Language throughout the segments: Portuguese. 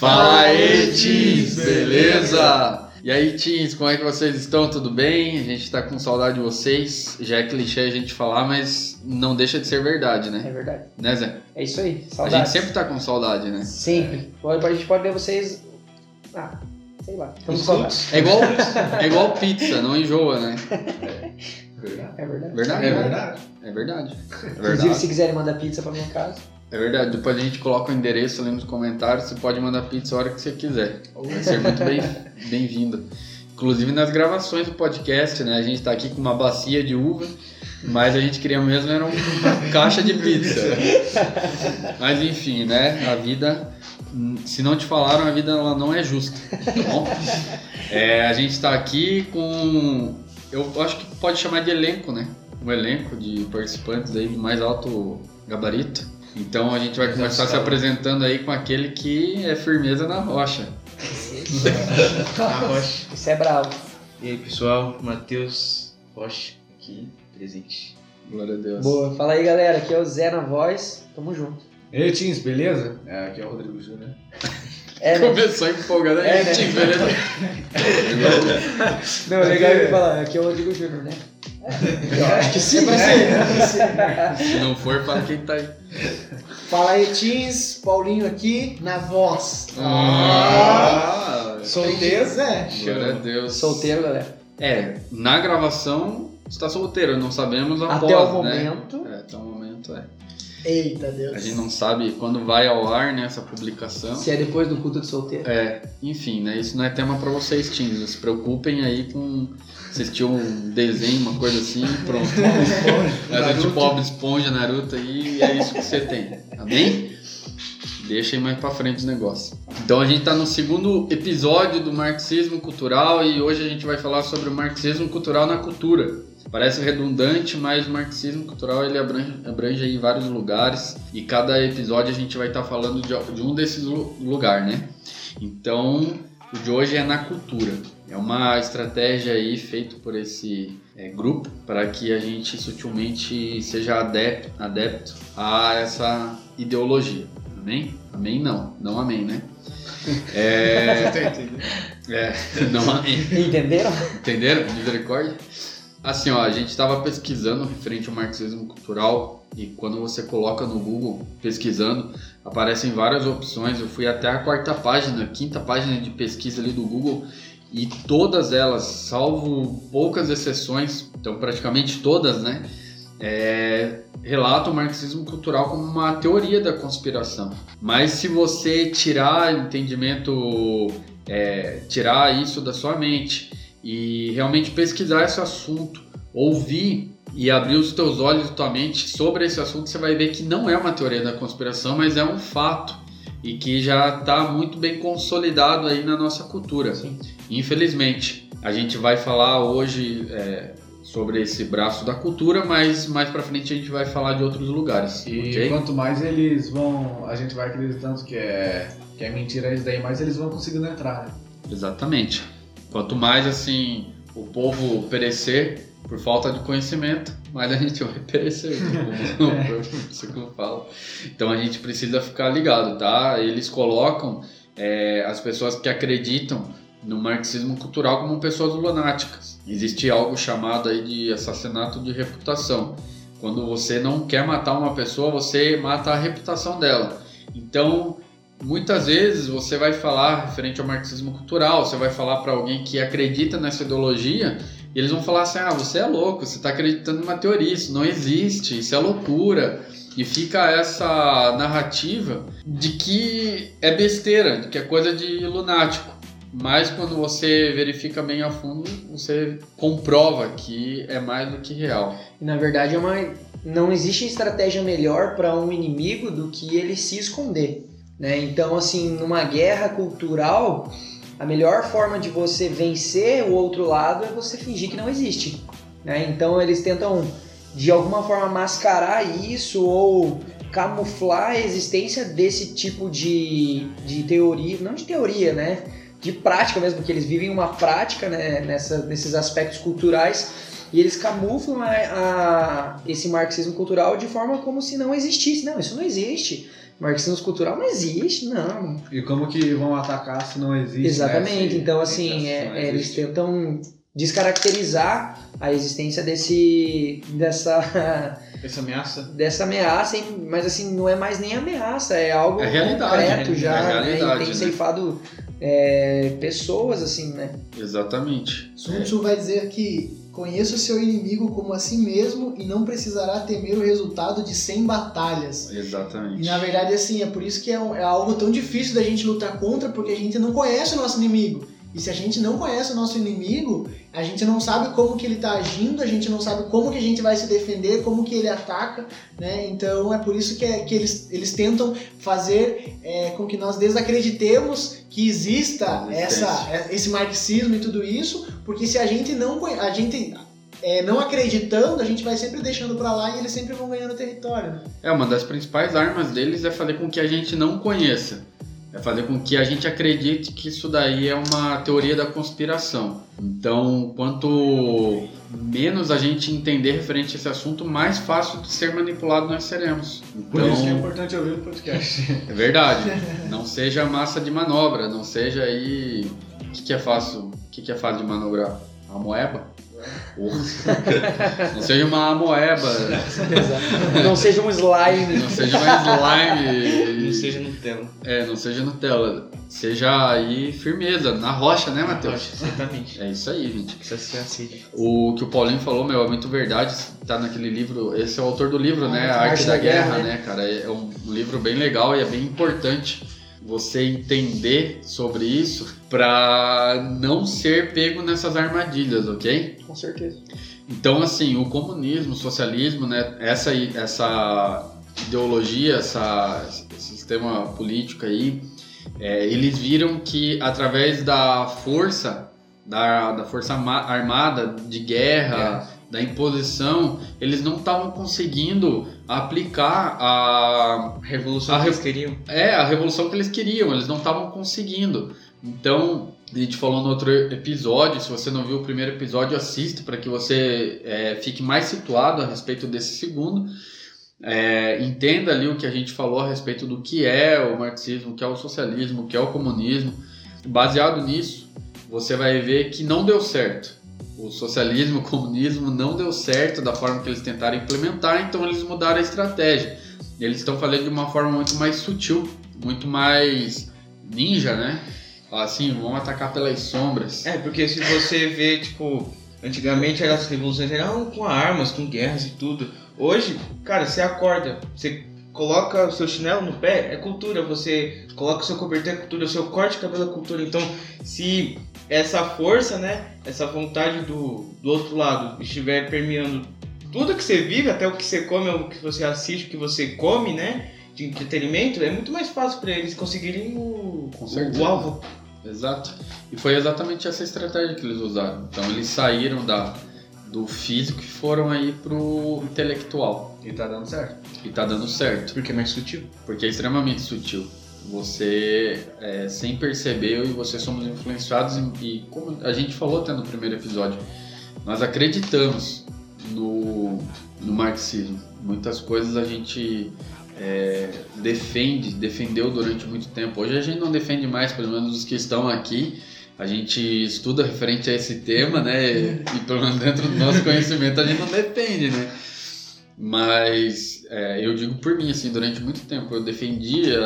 Fala aí, teens, beleza? E aí, teens, como é que vocês estão? Tudo bem? A gente tá com saudade de vocês. Já é clichê a gente falar, mas não deixa de ser verdade, né? É verdade. Né, Zé? É isso aí. A Saudades. gente sempre tá com saudade, né? Sempre. A gente pode ver vocês. Ah, sei lá. Estamos com saudades. É igual, é igual pizza, não enjoa, né? É verdade. Verdade? É verdade. É verdade. É Inclusive, verdade. se quiserem mandar pizza pra minha casa. É verdade. Depois a gente coloca o endereço ali nos comentários. Você pode mandar pizza a hora que você quiser. Vai ser muito bem- bem-vindo. Inclusive nas gravações do podcast, né? A gente tá aqui com uma bacia de uva, mas a gente queria mesmo era uma caixa de pizza. Mas enfim, né? A vida, se não te falaram, a vida ela não é justa, tá bom? É, a gente tá aqui com, eu acho que pode chamar de elenco, né? Um elenco de participantes aí de mais alto gabarito. Então a gente vai começar se apresentando aí com aquele que é firmeza na rocha. A Rocha. Isso é bravo. E aí, pessoal, Matheus Rocha aqui, presente. Glória a Deus. Boa. Fala aí, galera. Aqui é o Zé na voz. Tamo junto. E aí, Teams, beleza? É, aqui é o Rodrigo Júnior. É, né? Começou empolgado aí, É, né? Tim, beleza? Não, legal ele falar. Aqui é o Rodrigo Júnior, né? Eu acho que sim, pra né? ser. Se não for, fala quem tá aí. Fala aí, Teens, Paulinho aqui, na voz. Ah, Solteiro? Zé. glória a Deus. Solteiro, galera. É, na gravação está solteiro, não sabemos após, Até o né? momento. É, até o momento é. Eita Deus. A gente não sabe quando vai ao ar, né, essa publicação. Se é depois do culto de solteiro. É, enfim, né, isso não é tema pra vocês, teens. Não se preocupem aí com assistir um desenho, uma coisa assim, pronto. Mas é tipo Bob Esponja, Naruto aí, e é isso que você tem. Amém? Deixa aí mais pra frente os negócios. Então a gente tá no segundo episódio do marxismo cultural e hoje a gente vai falar sobre o marxismo cultural na cultura. Parece redundante, mas o marxismo cultural ele abrange, abrange aí vários lugares e cada episódio a gente vai estar falando de, de um desses lu- lugares, né? Então o de hoje é na cultura. É uma estratégia aí feita por esse é, grupo para que a gente sutilmente seja adepto, adepto a essa ideologia. Amém? Amém não, não amém, né? É, é não amém. Entenderam? Entenderam? Misericórdia? Assim, ó, a gente estava pesquisando referente ao marxismo cultural e quando você coloca no Google pesquisando, aparecem várias opções. Eu fui até a quarta página, quinta página de pesquisa ali do Google e todas elas, salvo poucas exceções, então praticamente todas, né, é, relatam o marxismo cultural como uma teoria da conspiração. Mas se você tirar entendimento, é, tirar isso da sua mente e realmente pesquisar esse assunto, ouvir e abrir os teus olhos e tua mente sobre esse assunto, você vai ver que não é uma teoria da conspiração, mas é um fato e que já está muito bem consolidado aí na nossa cultura. Sim. Infelizmente, a gente vai falar hoje é, sobre esse braço da cultura, mas mais para frente a gente vai falar de outros lugares, E ok? quanto mais eles vão. A gente vai acreditando que é, que é mentira isso daí, mais eles vão conseguindo entrar, né? Exatamente. Quanto mais assim o povo perecer por falta de conhecimento, mais a gente vai perecer, como o próprio ciclo fala. Então a gente precisa ficar ligado, tá? Eles colocam é, as pessoas que acreditam no marxismo cultural como pessoas lunáticas. Existe algo chamado aí de assassinato de reputação. Quando você não quer matar uma pessoa, você mata a reputação dela. Então, muitas vezes você vai falar referente ao marxismo cultural, você vai falar para alguém que acredita nessa ideologia, e eles vão falar assim: ah, você é louco, você está acreditando numa teoria, isso não existe, isso é loucura. E fica essa narrativa de que é besteira, de que é coisa de lunático. Mas quando você verifica bem a fundo, você comprova que é mais do que real. E, na verdade, é uma... não existe estratégia melhor para um inimigo do que ele se esconder. Né? Então, assim, numa guerra cultural, a melhor forma de você vencer o outro lado é você fingir que não existe. Né? Então, eles tentam, de alguma forma, mascarar isso ou camuflar a existência desse tipo de, de teoria, não de teoria, né? De prática mesmo, porque eles vivem uma prática né, nessa, nesses aspectos culturais e eles camuflam a, a- esse marxismo cultural de forma como se não existisse. Não, isso não existe. Marxismo cultural não existe, não. E como que vão atacar se não existe? Exatamente. né? Então, Se- assim, é- é, eles tentam descaracterizar a existência desse dessa Essa ameaça. dessa ameaça, hein? mas assim não é mais nem ameaça, é algo É realidade, concreto é já, né? realidade, E tem né? ceifado é, pessoas assim, né? Exatamente. Sun Tzu vai dizer que conheça o seu inimigo como a si mesmo e não precisará temer o resultado de 100 batalhas. E Exatamente. na verdade, assim, é por isso que é, um- é algo tão difícil da gente lutar contra, porque a gente não conhece o nosso inimigo. E se a gente não conhece o nosso inimigo, a gente não sabe como que ele está agindo, a gente não sabe como que a gente vai se defender, como que ele ataca, né? Então é por isso que, é- que eles, eles tentam fazer é, com que nós desacreditemos que exista essa, esse marxismo e tudo isso, porque se a gente não a gente é, não acreditando, a gente vai sempre deixando pra lá e eles sempre vão ganhando território. né? É, uma das principais armas deles é fazer com que a gente não conheça. É fazer com que a gente acredite que isso daí é uma teoria da conspiração. Então, quanto menos a gente entender referente a esse assunto, mais fácil de ser manipulado nós seremos. Por isso que é Então, importante ouvir o podcast. é verdade. Não seja massa de manobra, não seja aí. O que, que é fácil? O que, que é fácil de manobrar? A moeba? Não seja uma amoeba, Não seja um slime. não seja uma slime. Não seja Nutella. É, não seja Nutella. Seja aí firmeza, na rocha, né, Matheus? Rocha, Exatamente. É isso aí, gente. Precisa ser assim. O que o Paulinho falou, meu, é muito verdade. Tá naquele livro. Esse é o autor do livro, né? A A Arte, Arte da, da Guerra, Guerra, né, cara? É um livro bem legal e é bem importante você entender sobre isso pra não ser pego nessas armadilhas, ok? Com certeza. Então, assim, o comunismo, o socialismo, né, essa, essa ideologia, essa, esse sistema político aí, é, eles viram que através da força, da, da força armada, de guerra, da imposição, eles não estavam conseguindo aplicar a, Revolução A que re- eles queriam. é, a revolução que eles queriam, eles não estavam conseguindo. Então, a gente falou no outro episódio, se você não viu o primeiro episódio, assista para que você é, fique mais situado a respeito desse segundo. É, entenda ali o que a gente falou a respeito do que é o marxismo, o que é o socialismo, o que é o comunismo. Baseado nisso, você vai ver que não deu certo. O socialismo, o comunismo não deu certo da forma que eles tentaram implementar, então eles mudaram a estratégia. Eles estão fazendo de uma forma muito mais sutil, muito mais ninja, né? Assim, vamos atacar pelas sombras. É, porque se você vê, tipo, antigamente as revoluções eram com armas, com guerras e tudo. Hoje, cara, você acorda, você coloca o seu chinelo no pé, é cultura. Você coloca o seu cobertor, é cultura. O seu corte de cabelo é cultura. Então, se essa força, né, essa vontade do, do outro lado estiver permeando tudo que você vive, até o que você come, o que você assiste, o que você come, né, de entretenimento, é muito mais fácil para eles conseguirem o, Com o, certeza. o alvo. Exato. E foi exatamente essa estratégia que eles usaram. Então eles saíram da, do físico e foram aí pro intelectual. E tá dando certo. E tá dando certo. Porque é mais sutil. Porque é extremamente sutil. Você, é, sem perceber, eu e você somos influenciados em- e, como a gente falou até no primeiro episódio, nós acreditamos no, no marxismo. Muitas coisas a gente é, defende, defendeu durante muito tempo. Hoje a gente não defende mais, pelo menos os que estão aqui. A gente estuda referente a esse tema, né? E pelo menos dentro do nosso conhecimento a gente não defende, né? Mas é, eu digo por mim, assim, durante muito tempo eu defendia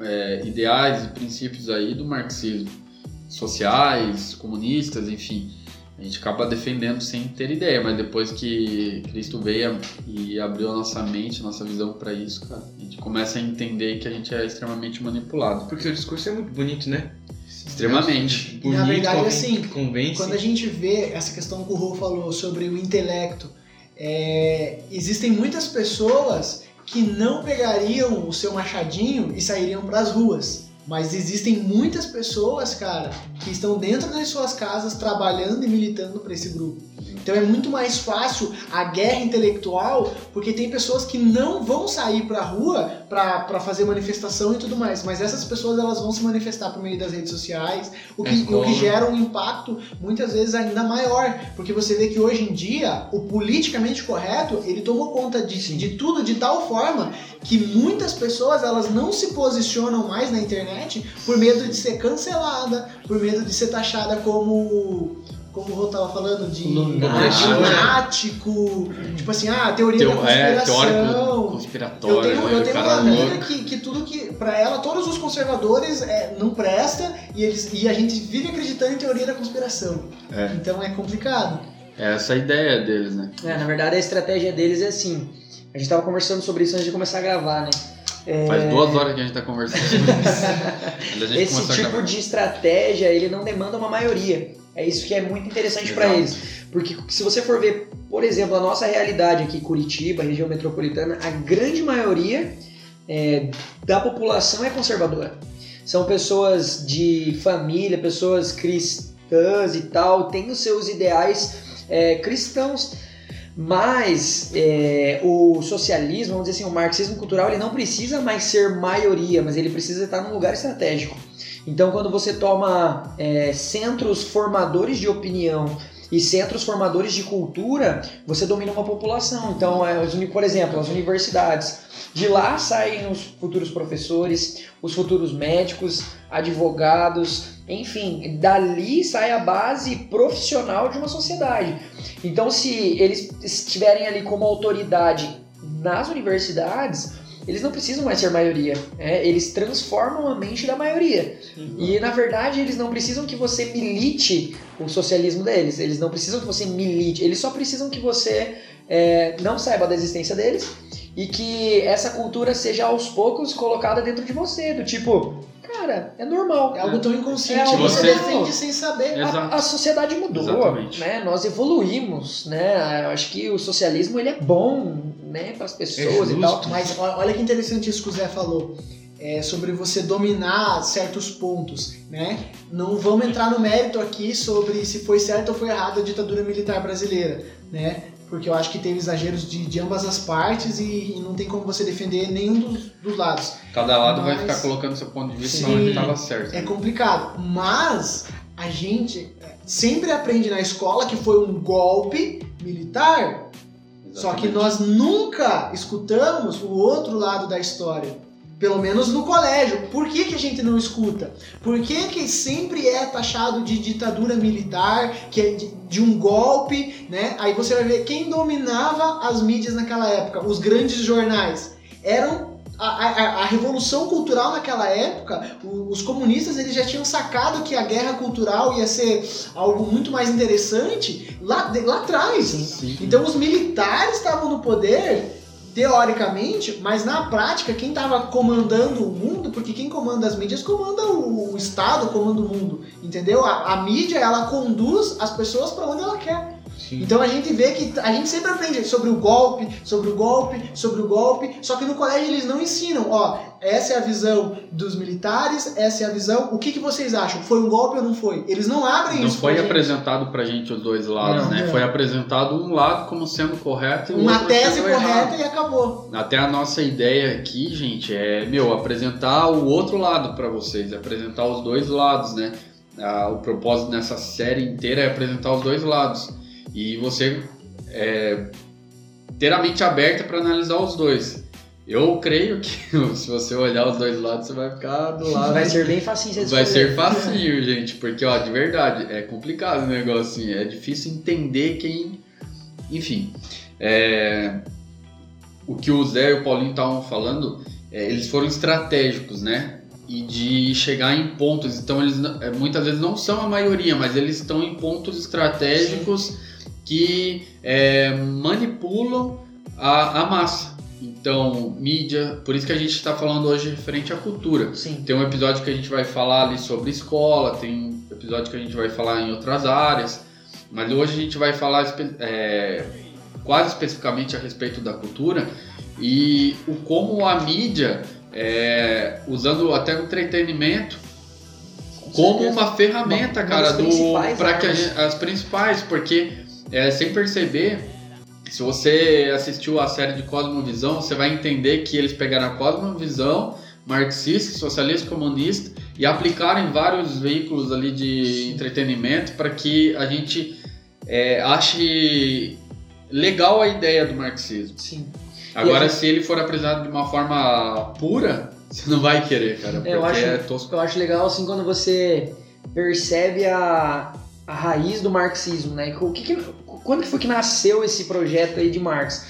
é, ideais e princípios aí do marxismo, sociais, comunistas, enfim. A gente acaba defendendo sem ter ideia, mas depois que Cristo veio e abriu a nossa mente, a nossa visão para isso, cara, a gente começa a entender que a gente é extremamente manipulado. Porque o discurso é muito bonito, né? Extremamente. E na verdade, conven- assim, convence. Quando a gente vê essa questão que o Rô falou sobre o intelecto, é, existem muitas pessoas que não pegariam o seu machadinho e sairiam para as ruas. Mas existem muitas pessoas, cara, que estão dentro das suas casas trabalhando e militando para esse grupo. Então é muito mais fácil a guerra intelectual, porque tem pessoas que não vão sair pra rua pra, pra fazer manifestação e tudo mais, mas essas pessoas elas vão se manifestar por meio das redes sociais, o que, o que gera um impacto muitas vezes ainda maior, porque você vê que hoje em dia o politicamente correto ele tomou conta de, de tudo de tal forma que muitas pessoas elas não se posicionam mais na internet por medo de ser cancelada, por medo de ser taxada como como o Rô tava falando de Lunático. lunático, tipo assim, ah, teoria Teo, da é, conspiração. teórico Eu conspiratório. tenho, né? eu tenho uma amiga que, que tudo que. Pra ela, todos os conservadores é, não presta e, eles, e a gente vive acreditando em teoria da conspiração. É. Então é complicado. É essa a ideia deles, né? É, na verdade, a estratégia deles é assim. A gente tava conversando sobre isso antes de começar a gravar, né? É, Faz duas horas que a gente tá conversando sobre isso. Esse tipo de estratégia, ele não demanda uma maioria. É isso que é muito interessante para eles. Porque se você for ver, por exemplo, a nossa realidade aqui, Curitiba, região metropolitana, a grande maioria é, da população é conservadora. São pessoas de família, pessoas cristãs e tal, têm os seus ideais é, cristãos. Mas é, o socialismo, vamos dizer assim, o marxismo cultural, ele não precisa mais ser maioria, mas ele precisa estar num lugar estratégico. Então, quando você toma é, centros formadores de opinião e centros formadores de cultura, você domina uma população. Então, é, por exemplo, as universidades. De lá saem os futuros professores, os futuros médicos, advogados, enfim, dali sai a base profissional de uma sociedade. Então, se eles estiverem ali como autoridade nas universidades, eles não precisam mais ser maioria. né? Eles transformam a mente da maioria. E na verdade, eles não precisam que você milite o socialismo deles. Eles não precisam que você milite. Eles só precisam que você é, não saiba da existência deles e que essa cultura seja aos poucos colocada dentro de você. Do tipo, cara, é normal. É algo tão inconsciente É que algo você você- defende sem saber. É. A, a sociedade mudou, Exatamente. né? Nós evoluímos, né? Eu acho que o socialismo ele é bom, né, para as pessoas É e tal. Mas olha que interessante isso que o Zé falou. É sobre você dominar certos pontos, né? Não vamos entrar no mérito aqui sobre se foi certo ou foi errado a ditadura militar brasileira, né? Porque eu acho que teve exageros de, de ambas as partes e, e não tem como você defender nenhum dos, dos lados. Cada lado vai Mas- ficar colocando seu ponto de vista Sim. onde tava certo. É complicado. Mas a gente sempre aprende na escola que foi um golpe militar Só que Exatamente. nós nunca escutamos o outro lado da história. Pelo menos no colégio. Por que, que a gente não escuta? Por que, que sempre é taxado de ditadura militar, que é de, de um golpe, né? Aí você vai ver quem dominava as mídias naquela época, os grandes jornais. Eram a, a- a revolução cultural naquela época, os comunistas eles já tinham sacado que a guerra cultural ia ser algo muito mais interessante lá, de- lá atrás. Sim. Então os militares estavam no poder, teoricamente, mas na prática quem estava comandando o mundo, porque quem comanda as mídias comanda o, o Estado, comanda o mundo, entendeu? A, a mídia ela conduz as pessoas para onde ela quer. Então a gente vê que a gente sempre aprende sobre o golpe, sobre o golpe, sobre o golpe, só que no colégio eles não ensinam, ó, essa é a visão dos militares, essa é a visão, o que, que vocês acham? Foi um golpe ou não foi? Eles não abrem Não isso foi pra gente. apresentado pra gente os dois lados, Não, né? não. Foi apresentado um lado como sendo correto e o uma outro tese correta errado. e acabou. Até a nossa ideia aqui, gente, é, meu, apresentar o outro lado pra vocês, apresentar os dois lados, né? Ah, o propósito nessa série inteira é apresentar os dois lados. E você é, ter a mente aberta para analisar os dois. Eu creio que se você olhar os dois lados, você vai ficar do lado. Vai ser bem facinho você Vai ser facinho, gente, porque, ó, de verdade, é complicado o negócio, assim, é difícil entender quem. Enfim, é, o que o Zé e o Paulinho estavam falando, é, eles foram estratégicos, né? E de chegar em pontos, então eles é, muitas vezes não são a maioria, mas eles estão em pontos estratégicos que é, manipulam a, a massa. Então, mídia, por isso que a gente está falando hoje referente à cultura. Sim. Tem um episódio que a gente vai falar ali sobre escola, tem um episódio que a gente vai falar em outras áreas, mas hoje a gente vai falar é, quase especificamente a respeito da cultura e o como a mídia, é, usando até o entretenimento, como certeza. uma ferramenta, Uma- cara, para que gente- as principais, porque é, sem perceber, se você assistiu a série de Cosmovisão, você vai entender que eles pegaram a Cosmovisão marxista, socialista, comunista e aplicaram em vários veículos ali de entretenimento para que a gente é, ache legal a ideia do marxismo. Sim. Agora, E a se ele for apresentado de uma forma pura, você não vai querer, cara, porque É, eu acho- é tosco. Eu acho legal assim quando você percebe a, a raiz do marxismo, né? O que que- quando foi que nasceu esse projeto aí de Marx?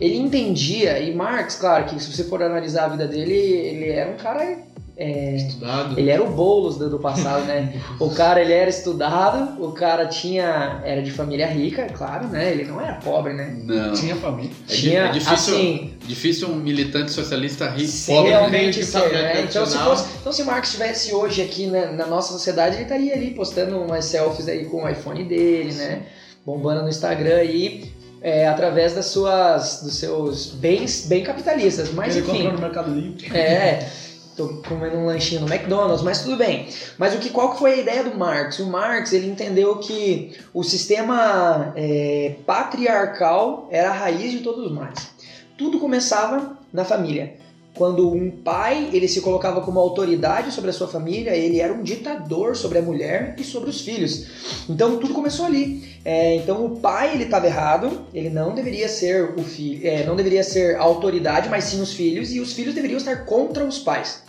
Ele entendia, e Marx, claro, que se você for analisar a vida dele, ele era um cara. é, Estudado. ele era o Boulos do, do passado, né? O cara, ele era estudado, o cara tinha. Era de família rica, claro, né? Ele não era pobre, né? Não. Tinha família. É, Tinha, é difícil, assim, difícil um militante socialista rico, pobre. né? realmente de ser, né? Então se, fosse, então se Marx estivesse hoje aqui né, na nossa sociedade, ele estaria ali postando umas selfies aí com o iPhone dele, né? Bombando no Instagram aí, é, através das suas, dos seus bens bem capitalistas. Mas Ele enfim, no Mercado Livre. é, tô comendo um lanchinho no McDonald's, mas tudo bem. Mas o que, qual que foi a ideia do Marx? O Marx ele entendeu que o sistema é, patriarcal era a raiz de todos os males. Tudo começava na família. Quando um pai ele se colocava como autoridade sobre a sua família, ele era um ditador sobre a mulher e sobre os filhos. Então tudo começou ali. É, então o pai ele estava errado, ele não deveria ser o filho, é, não deveria ser a autoridade, mas sim os filhos, e os filhos deveriam estar contra os pais.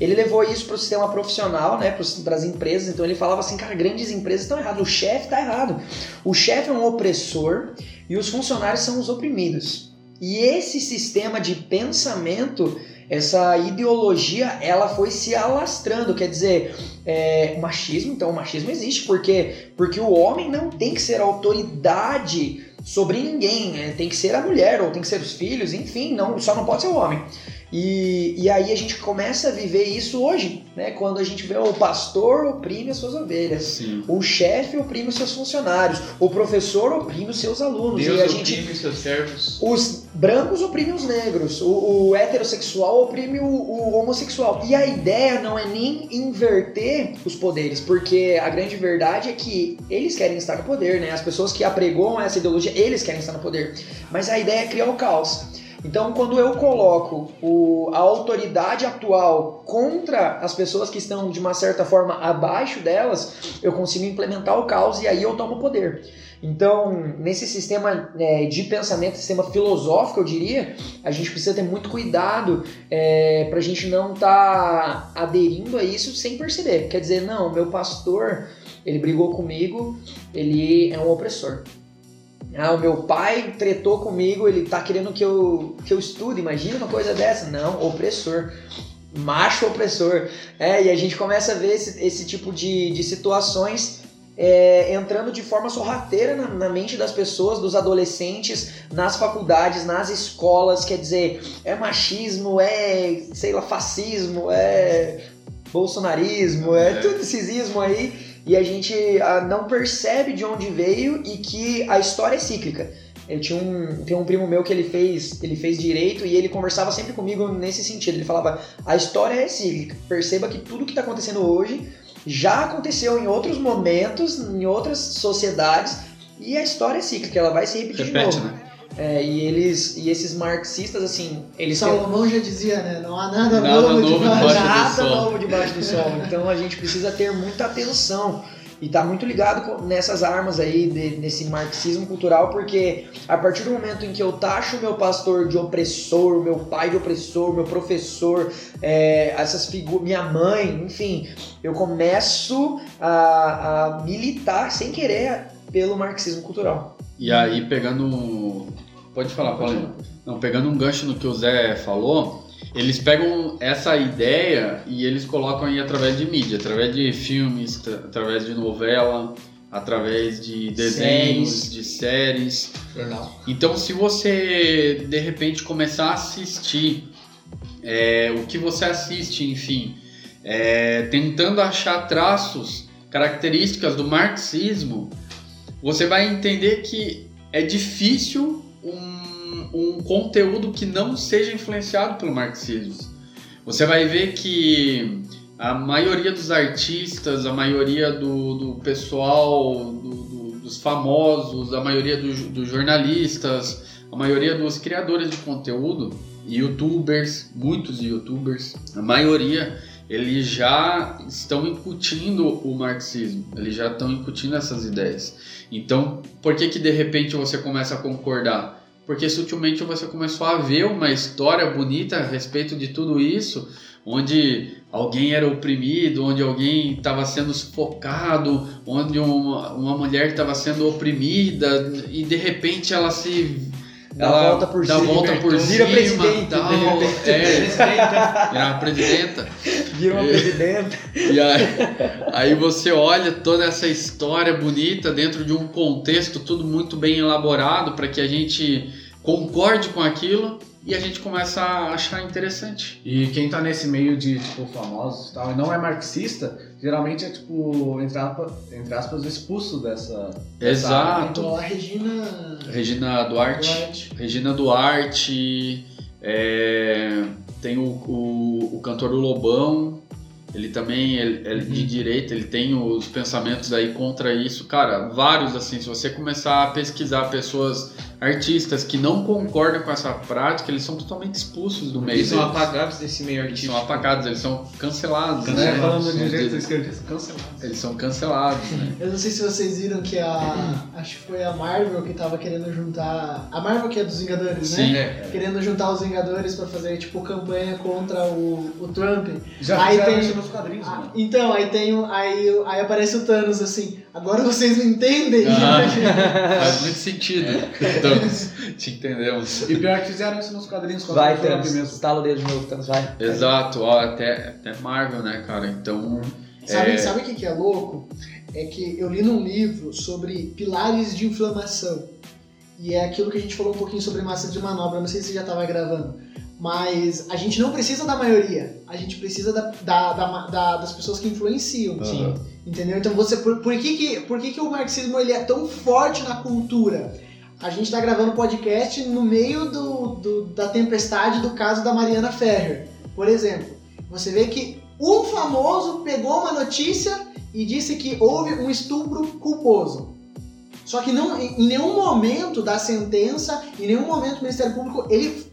Ele levou isso para o sistema profissional, né, para as empresas. Então ele falava assim, cara, grandes empresas estão erradas, o chefe está errado. O chefe é um opressor e os funcionários são os oprimidos. E esse sistema de pensamento, essa ideologia, ela foi se alastrando. Quer dizer, é, machismo, então o machismo existe porque porque o homem não tem que ser autoridade sobre ninguém, né? tem que ser a mulher ou tem que ser os filhos, enfim, não, só não pode ser o homem. E, e aí a gente começa a viver isso hoje, né? Quando a gente vê o pastor oprime as suas ovelhas, Sim. o chefe oprime os seus funcionários, o professor oprime os seus alunos Deus e a gente oprime seus servos. os brancos oprimem os negros, o, o heterossexual oprime o, o homossexual. E a ideia não é nem inverter os poderes, porque a grande verdade é que eles querem estar no poder, né? As pessoas que apregoam essa ideologia, eles querem estar no poder. Mas a ideia é criar o caos. Então, quando eu coloco o- a autoridade atual contra as pessoas que estão de uma certa forma abaixo delas, eu consigo implementar o caos e aí eu tomo poder. Então, nesse sistema né, de pensamento, sistema filosófico, eu diria, a gente precisa ter muito cuidado é, para a gente não estar aderindo a isso sem perceber. Quer dizer, não, meu pastor, ele brigou comigo, ele é um opressor. Ah, o meu pai tretou comigo, ele tá querendo que eu, que eu estude. Imagina uma coisa dessa. Não, opressor. Macho opressor. É, e a gente começa a ver esse, esse tipo de, de situações é, entrando de forma sorrateira na, na mente das pessoas, dos adolescentes, nas faculdades, nas escolas. Quer dizer, é machismo, é, sei lá, fascismo, é bolsonarismo, é, É. tudo esses ismos aí. E a gente ah, não percebe de onde veio e que a história é cíclica. Eu tinha um, tem um primo meu que ele fez, ele fez direito e ele conversava sempre comigo nesse sentido. Ele falava: a história é cíclica. Perceba que tudo que está acontecendo hoje já aconteceu em outros momentos, em outras sociedades, e a história é cíclica, ela vai se repetir de Repete, novo. né? É, e eles e esses marxistas assim, eles têm- Salomão já dizia, né? Não há nada, Nada novo, novo debaixo debaixo do nada sol. novo debaixo do sol. Então a gente precisa ter muita atenção e tá muito ligado com- nessas armas aí, de- nesse marxismo cultural, porque a partir do momento em que eu taxo o meu pastor de opressor, meu pai de opressor, meu professor, é, essas figuras, minha mãe, enfim, eu começo a, a militar sem querer pelo marxismo cultural. E aí, pegando. Pode falar, Paulinho. Não, pegando um gancho no que o Zé falou, eles pegam essa ideia e eles colocam aí através de mídia, através de filmes, tra- através de novela, através de desenhos, Séries. de séries. Jornal. Então, se você de repente começar a assistir é, o que você assiste, enfim, é, tentando achar traços, características do marxismo, você vai entender que é difícil um, um conteúdo que não seja influenciado pelo marxismo. Você vai ver que a maioria dos artistas, a maioria do, do pessoal, do, do- do dos famosos, a maioria do- dos jornalistas, a maioria dos criadores de conteúdo, youtubers, muitos youtubers, a maioria eles já estão incutindo o marxismo, eles já estão incutindo essas ideias. Então, por que que de repente você começa a concordar? Porque sutilmente você começou a ver uma história bonita a respeito de tudo isso, onde alguém era oprimido, onde alguém estava sendo sufocado, onde uma, uma mulher estava sendo oprimida e de repente ela se Dá ela volta por dá cima, volta por vira cima, presidente, tal, de repente. é, virar presidenta. Vira uma É. presidenta. E aí, aí você olha toda essa história bonita dentro de um contexto tudo muito bem elaborado para que a gente concorde com aquilo e a gente começa a achar interessante. E quem tá nesse meio de, tipo, famosos e tal, e não é marxista, geralmente é, tipo, entre aspas, entre aspas expulso dessa... Exato. Então a Regina. Regina Duarte. Duarte. Regina Duarte, é, tem o, o, o cantor do Lobão, ele também ele, é de direita, ele tem os pensamentos aí contra isso. Cara, vários assim, se você começar a pesquisar pessoas, artistas que não concordam com essa prática, eles são totalmente expulsos do meio Eles são deles. apagados desse meio Eles artístico. são apagados, eles são cancelados. Né? né? Falando de Eles- jeito esquerdista, cancelado. Eles são cancelados, né? Eu não sei se vocês viram que a. Acho que foi a Marvel que tava querendo juntar. A Marvel que é dos Vingadores, Sim. né? É. Querendo juntar os Vingadores pra fazer, tipo, campanha contra o, o Trump. Já Aí tem- isso nos quadrinhos, Ah, mano. então, aí tem aí, o- aí aparece o Thanos assim, agora vocês me entendem? Ah, faz muito sentido. Então, te entendemos. E pior que fizeram isso nos quadrinhos quando Vai, Thanos. mesmo. Estala o dedo de novo, Thanos, vai. Exato, ó, até, até Marvel, né, cara? Então. Sabe, É. sabe o que, que é louco? É que eu li num livro sobre pilares de inflamação. E é aquilo que a gente falou um pouquinho sobre massa de manobra, não sei se você já estava gravando. Mas a gente não precisa da maioria, a gente precisa da, da- da- da- das pessoas que influenciam. Sim. Entendeu? Então você. Por, por que, que, por que, que o marxismo ele é tão forte na cultura? A gente está gravando podcast no meio do, do- da tempestade do caso da Mariana Ferrer. Por exemplo, você vê que um famoso pegou uma notícia e disse que houve um estupro culposo. Só que não, em nenhum momento da sentença, em nenhum momento do Ministério Público, ele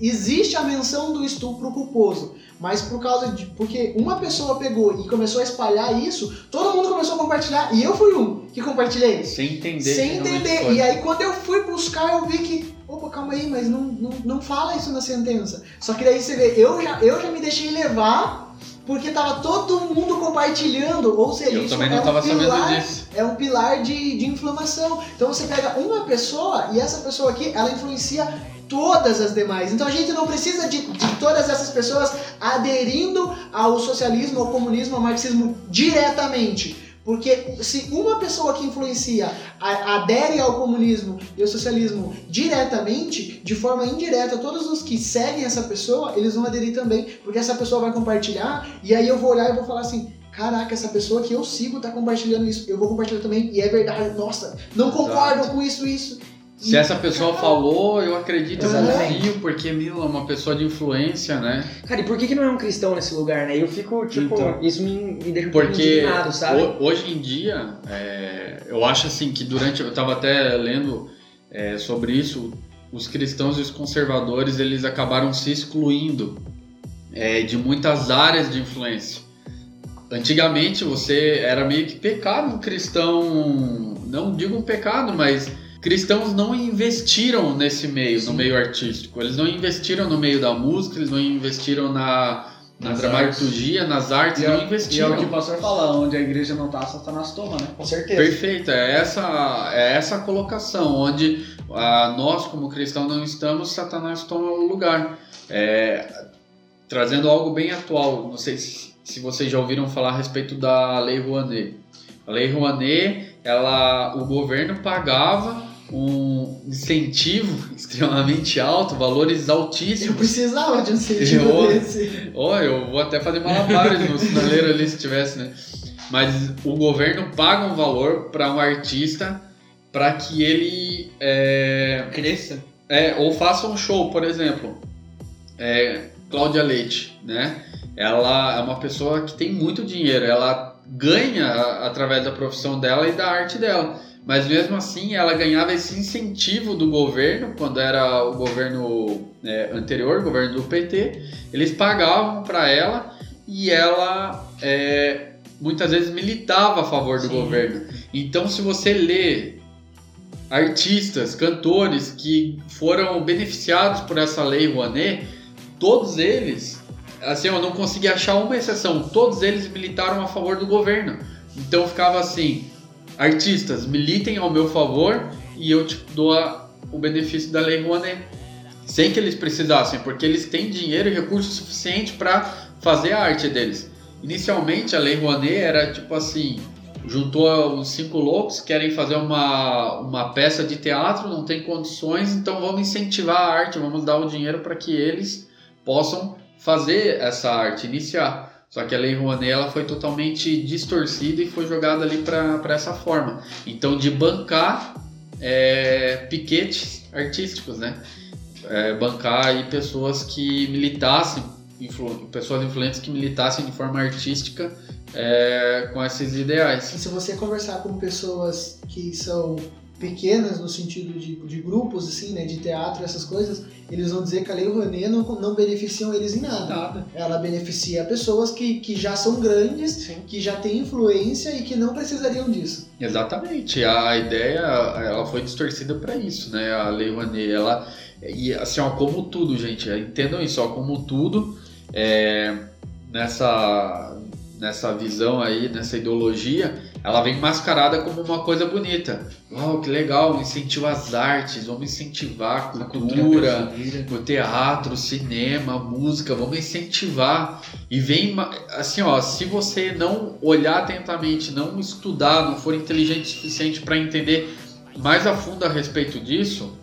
existe a menção do estupro culposo. Mas por causa de. Porque uma pessoa pegou e começou a espalhar isso, todo mundo começou a compartilhar. E eu fui um que compartilhei. Sem entender. Sem entender. foi. E aí quando eu fui buscar, eu vi que. Opa, calma aí, mas não, não, não fala isso na sentença. Só que daí você vê, eu já, eu já me deixei levar. Porque tava todo mundo compartilhando, ou seja, Eu isso também é um pilar disso. é um pilar de, de inflamação. Então você pega uma pessoa e essa pessoa aqui, ela influencia todas as demais. Então a gente não precisa de, de todas essas pessoas aderindo ao socialismo, ao comunismo, ao marxismo diretamente. Porque se uma pessoa que influencia adere ao comunismo e ao socialismo diretamente, de forma indireta, todos os que seguem essa pessoa, eles vão aderir também, porque essa pessoa vai compartilhar, e aí eu vou olhar e vou falar assim, caraca, essa pessoa que eu sigo tá compartilhando isso, eu vou compartilhar também, e é verdade, nossa, não concordo com isso, isso. Se essa pessoa falou, eu acredito Exatamente. sim, porque, meu, é uma pessoa de influência, né? Cara, e por que, que não é um cristão nesse lugar, né? Eu fico, tipo, Então. isso me, me deixa Porque indignado, sabe? ho- hoje em dia, é, eu acho assim que durante. Eu estava até lendo é, sobre isso, os cristãos e os conservadores eles acabaram se excluindo é, de muitas áreas de influência. Antigamente você era meio que pecado um cristão, não digo um pecado, mas cristãos não investiram nesse meio, no meio artístico. Eles não investiram no meio da música, eles não investiram na, na Nas dramaturgia, nas artes, E não é, e é investiram. o que o pastor fala, onde a igreja não tá, Satanás toma, né? Com certeza. Perfeito, é essa, é essa a colocação, onde ah, nós, como cristãos, não estamos, Satanás toma o lugar. É, trazendo algo bem atual, não sei se, se vocês já ouviram falar a respeito da Lei Rouanet. A Lei Rouanet, ela, o governo pagava um incentivo extremamente alto, valores Eu altíssimos. precisava de um incentivo Eu- desse. Ó, eu vou até fazer malabares no sinaleiro ali se tivesse, né? Mas o governo paga um valor para um artista para que ele é, Cresça. é, ou faça um show, por exemplo. É, Cláudia Leite, né? Ela é uma pessoa que tem muito dinheiro, ela ganha através da profissão dela e da arte dela. Mas mesmo assim ela ganhava esse incentivo do governo, quando era o governo é, anterior, o governo do PT, eles pagavam para ela e ela é, muitas vezes militava a favor do Sim. governo. Então, se você lê artistas, cantores que foram beneficiados por essa lei Rouanet, todos eles, assim, eu não consegui achar uma exceção, todos eles militaram a favor do governo. Então ficava assim, artistas, militem ao meu favor e eu te dou a- o benefício da lei Rouanet. Sem que eles precisassem, porque eles têm dinheiro e recurso suficiente para fazer a arte deles. Inicialmente a lei Rouanet era tipo assim, juntou os cinco loucos, querem fazer uma, uma peça de teatro, não tem condições, então vamos incentivar a arte, vamos dar o dinheiro para que eles possam fazer essa arte, iniciar. Só que a Lei Rouanet ela foi totalmente distorcida e foi jogada ali para essa forma. Então, de bancar é, piquetes artísticos, né? É, bancar aí pessoas que militassem, influ- pessoas influentes que militassem de forma artística é, com esses ideais. E se você conversar com pessoas que são pequenas no sentido de, de grupos, assim, né, de teatro, essas coisas, eles vão dizer que a Lei Rouanet não, não beneficiam eles em nada. Nada. Ela beneficia pessoas que, que já são grandes, que já têm influência e que não precisariam disso. Exatamente. A ideia ela foi distorcida para isso, né? A Lei Rouanet, ela e assim, ó, como tudo, gente, entendam isso, ó, como tudo é, nessa nessa visão aí, nessa ideologia, ela vem mascarada como uma coisa bonita. Uau, que legal, incentivo às artes, vamos incentivar a cultura, o teatro, o cinema, a música, vamos incentivar. E vem, assim, ó, se você não olhar atentamente, não estudar, não for inteligente o suficiente para entender mais a fundo a respeito disso,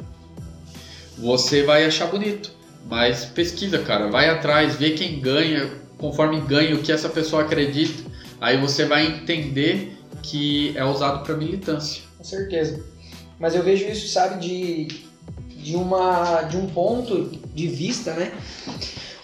você vai achar bonito. Mas pesquisa, cara, vai atrás, vê quem ganha, conforme ganha o que essa pessoa acredita, aí você vai entender que é usado para militância. Com certeza. Mas eu vejo isso, sabe, de, de, uma, de um ponto de vista, né?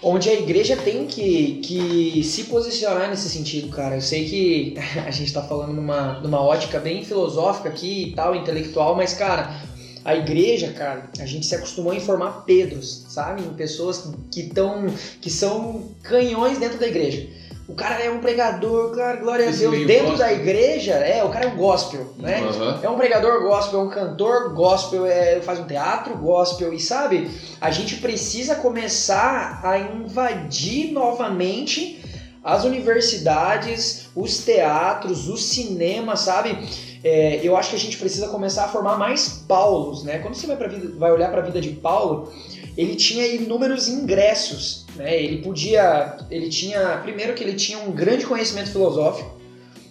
Onde a igreja tem que, que se posicionar nesse sentido, cara. Eu sei que a gente tá falando numa, numa ótica bem filosófica aqui e tal, intelectual, mas, cara, a igreja, cara, a gente se acostumou a informar Pedros, sabe? Em pessoas que, tão, que são canhões dentro da igreja. O cara é um pregador, cara, glória a Esse Deus. meio Dentro gospel. da igreja, é, o cara é um gospel, né? Aham. É um pregador gospel, é um cantor gospel, é, faz um teatro gospel. E sabe, a gente precisa começar a invadir novamente as universidades, os teatros, o cinema, sabe? É, eu acho que a gente precisa começar a formar mais Paulos, né? Quando você vai, pra vida, vai olhar para a vida de Paulo, ele tinha inúmeros ingressos, né? Ele podia, ele tinha, primeiro que ele tinha um grande conhecimento filosófico,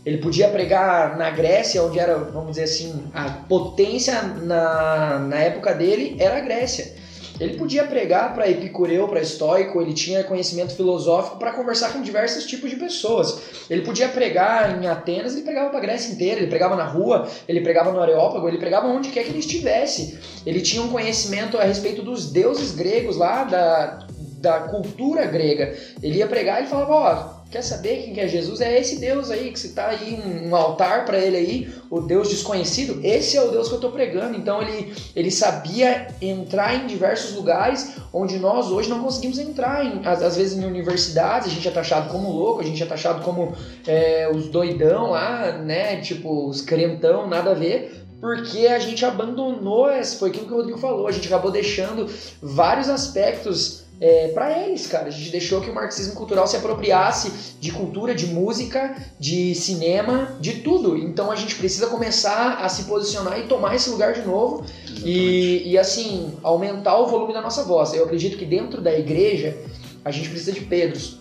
ele podia pregar na Grécia, onde era, vamos dizer assim, a potência na, na época dele era a Grécia. Ele podia pregar para epicureu, para estoico, ele tinha conhecimento filosófico para conversar com diversos tipos de pessoas. Ele podia pregar em Atenas, ele pregava para a Grécia inteira, ele pregava na rua, ele pregava no Areópago, ele pregava onde quer que ele estivesse. Ele tinha um conhecimento a respeito dos deuses gregos lá, da, da cultura grega. Ele ia pregar e falava, ó, quer saber quem que é Jesus? É esse Deus aí, que você tá aí, um, altar para ele aí, o Deus desconhecido. Esse é o Deus que eu tô pregando. Então ele, ele sabia entrar em diversos lugares onde nós hoje não conseguimos entrar. Em, às, às vezes em universidades, a gente é taxado como louco, a gente é taxado como é, os doidão lá, né? Tipo, os crentão, nada a ver. Porque a gente abandonou, foi aquilo que o Rodrigo falou, a gente acabou deixando vários aspectos é, para eles, cara. A gente deixou que o marxismo cultural se apropriasse de cultura, de música, de cinema, de tudo. Então a gente precisa começar a se posicionar e tomar esse lugar de novo e, e assim, aumentar o volume da nossa voz. Eu acredito que dentro da igreja a gente precisa de Pedros.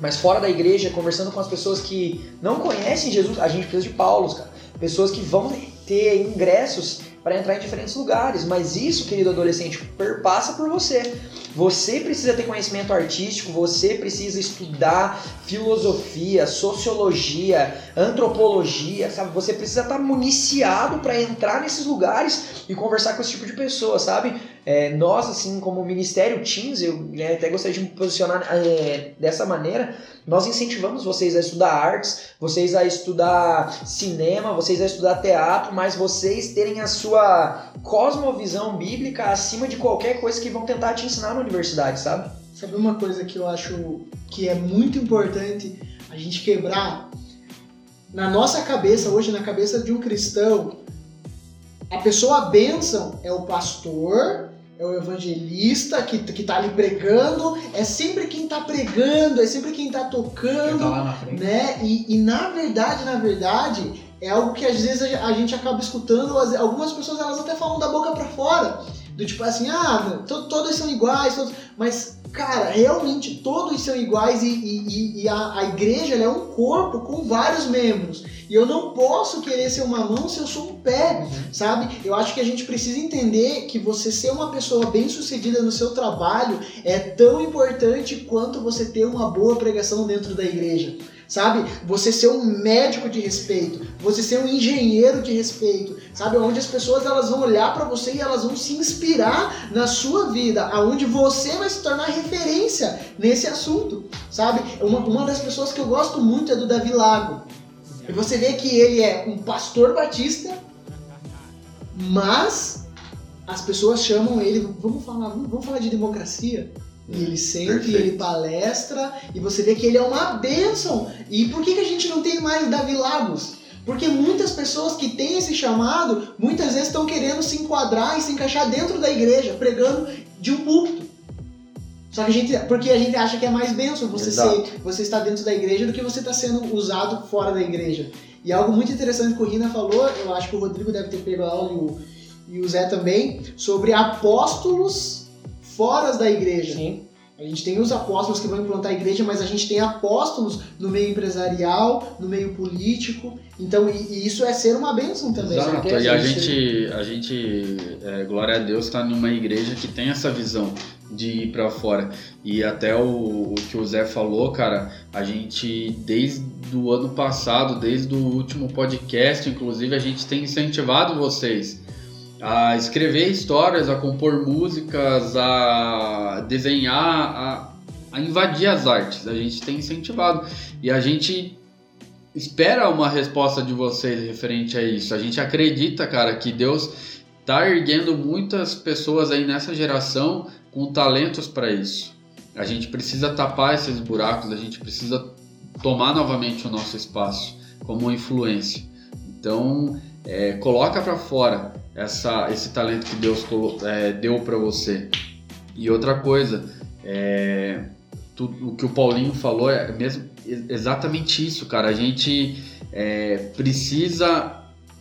Mas fora da igreja, conversando com as pessoas que não conhecem Jesus, a gente precisa de Paulos, cara. Pessoas que vão ter ingressos para entrar em diferentes lugares. Mas isso, querido adolescente, perpassa por você. Você precisa ter conhecimento artístico, você precisa estudar filosofia, sociologia, antropologia, sabe? Você precisa estar municiado para entrar nesses lugares e conversar com esse tipo de pessoa, sabe? É, nós, assim, como Ministério Teams, eu né, até gostaria de me posicionar é, dessa maneira, nós incentivamos vocês a estudar artes, vocês a estudar cinema, vocês a estudar teatro, mas vocês terem a sua cosmovisão bíblica acima de qualquer coisa que vão tentar te ensinar na universidade, sabe? Sabe uma coisa que eu acho que é muito importante a gente quebrar? Na nossa cabeça, hoje, na cabeça de um cristão, a pessoa bênção é o pastor, é o evangelista que, que tá ali pregando, é sempre quem tá pregando, é sempre quem tá tocando, Tá lá na frente. né? E, e na verdade, na verdade, é algo que às vezes a gente acaba escutando, as- algumas pessoas elas até falam da boca pra fora, do tipo assim, ah, to- todos são iguais, todos... mas cara, realmente todos são iguais e, e- e- a, a igreja é um corpo com vários membros. E eu não posso querer ser uma mão se eu sou um pé, sabe? Eu acho que a gente precisa entender que você ser uma pessoa bem sucedida no seu trabalho é tão importante quanto você ter uma boa pregação dentro da igreja. Sabe? Você ser um médico de respeito, você ser um engenheiro de respeito, sabe? Onde as pessoas elas vão olhar para você e elas vão se inspirar na sua vida, aonde você vai se tornar referência nesse assunto, sabe? Uma, uma das pessoas que eu gosto muito é do Davi Lago. E você vê que ele é um pastor batista, mas as pessoas chamam ele, vamos falar, vamos, falar de democracia. E ele e Perfeito. ele palestra, e você vê que ele é uma bênção. E por que, que a gente não tem mais Davi Lagos? Porque muitas pessoas que têm esse chamado, muitas vezes estão querendo se enquadrar e se encaixar dentro da igreja, pregando de um púlpito. Só que a gente, porque a gente acha que é mais bênção você, Exato. ser, você estar dentro da igreja do que você estar sendo usado fora da igreja. E algo muito interessante que o Rina falou, eu acho que o Rodrigo deve ter pego a aula e o, e o Zé também, sobre apóstolos fora da igreja. Sim. A gente tem os apóstolos que vão implantar a igreja, mas a gente tem apóstolos no meio empresarial, no meio político. Então, e, e isso é ser uma bênção também. Exato, e a gente, a gente é, glória a Deus, está numa igreja que tem essa visão de ir para fora. E até o, o que o Zé falou, cara, a gente, desde o ano passado, desde o último podcast, inclusive, a gente tem incentivado vocês a escrever histórias, a compor músicas, a desenhar, a, a invadir as artes. A gente tem incentivado. E a gente espera uma resposta de vocês referente a isso. A gente acredita, cara, que Deus está erguendo muitas pessoas aí nessa geração com talentos para isso. A gente precisa tapar esses buracos, a gente precisa tomar novamente o nosso espaço como influência. Então, é, coloca para fora essa, esse talento que Deus é, deu para você. E outra coisa, é, tu- o que o Paulinho falou é mesmo ex- exatamente isso, cara. A gente é, precisa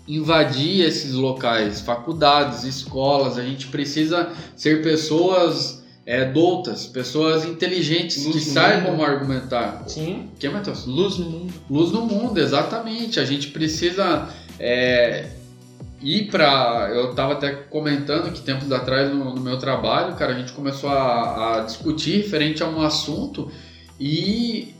invadir esses locais, faculdades, escolas. A gente precisa ser pessoas é, doutas, pessoas inteligentes Luz que saibam mundo. argumentar. Sim. Que, Matheus? Luz no mundo. Luz no mundo, exatamente. A gente precisa é, ir para. Eu estava até comentando que tempos atrás no, no meu trabalho, cara, a gente começou a, a discutir referente a um assunto e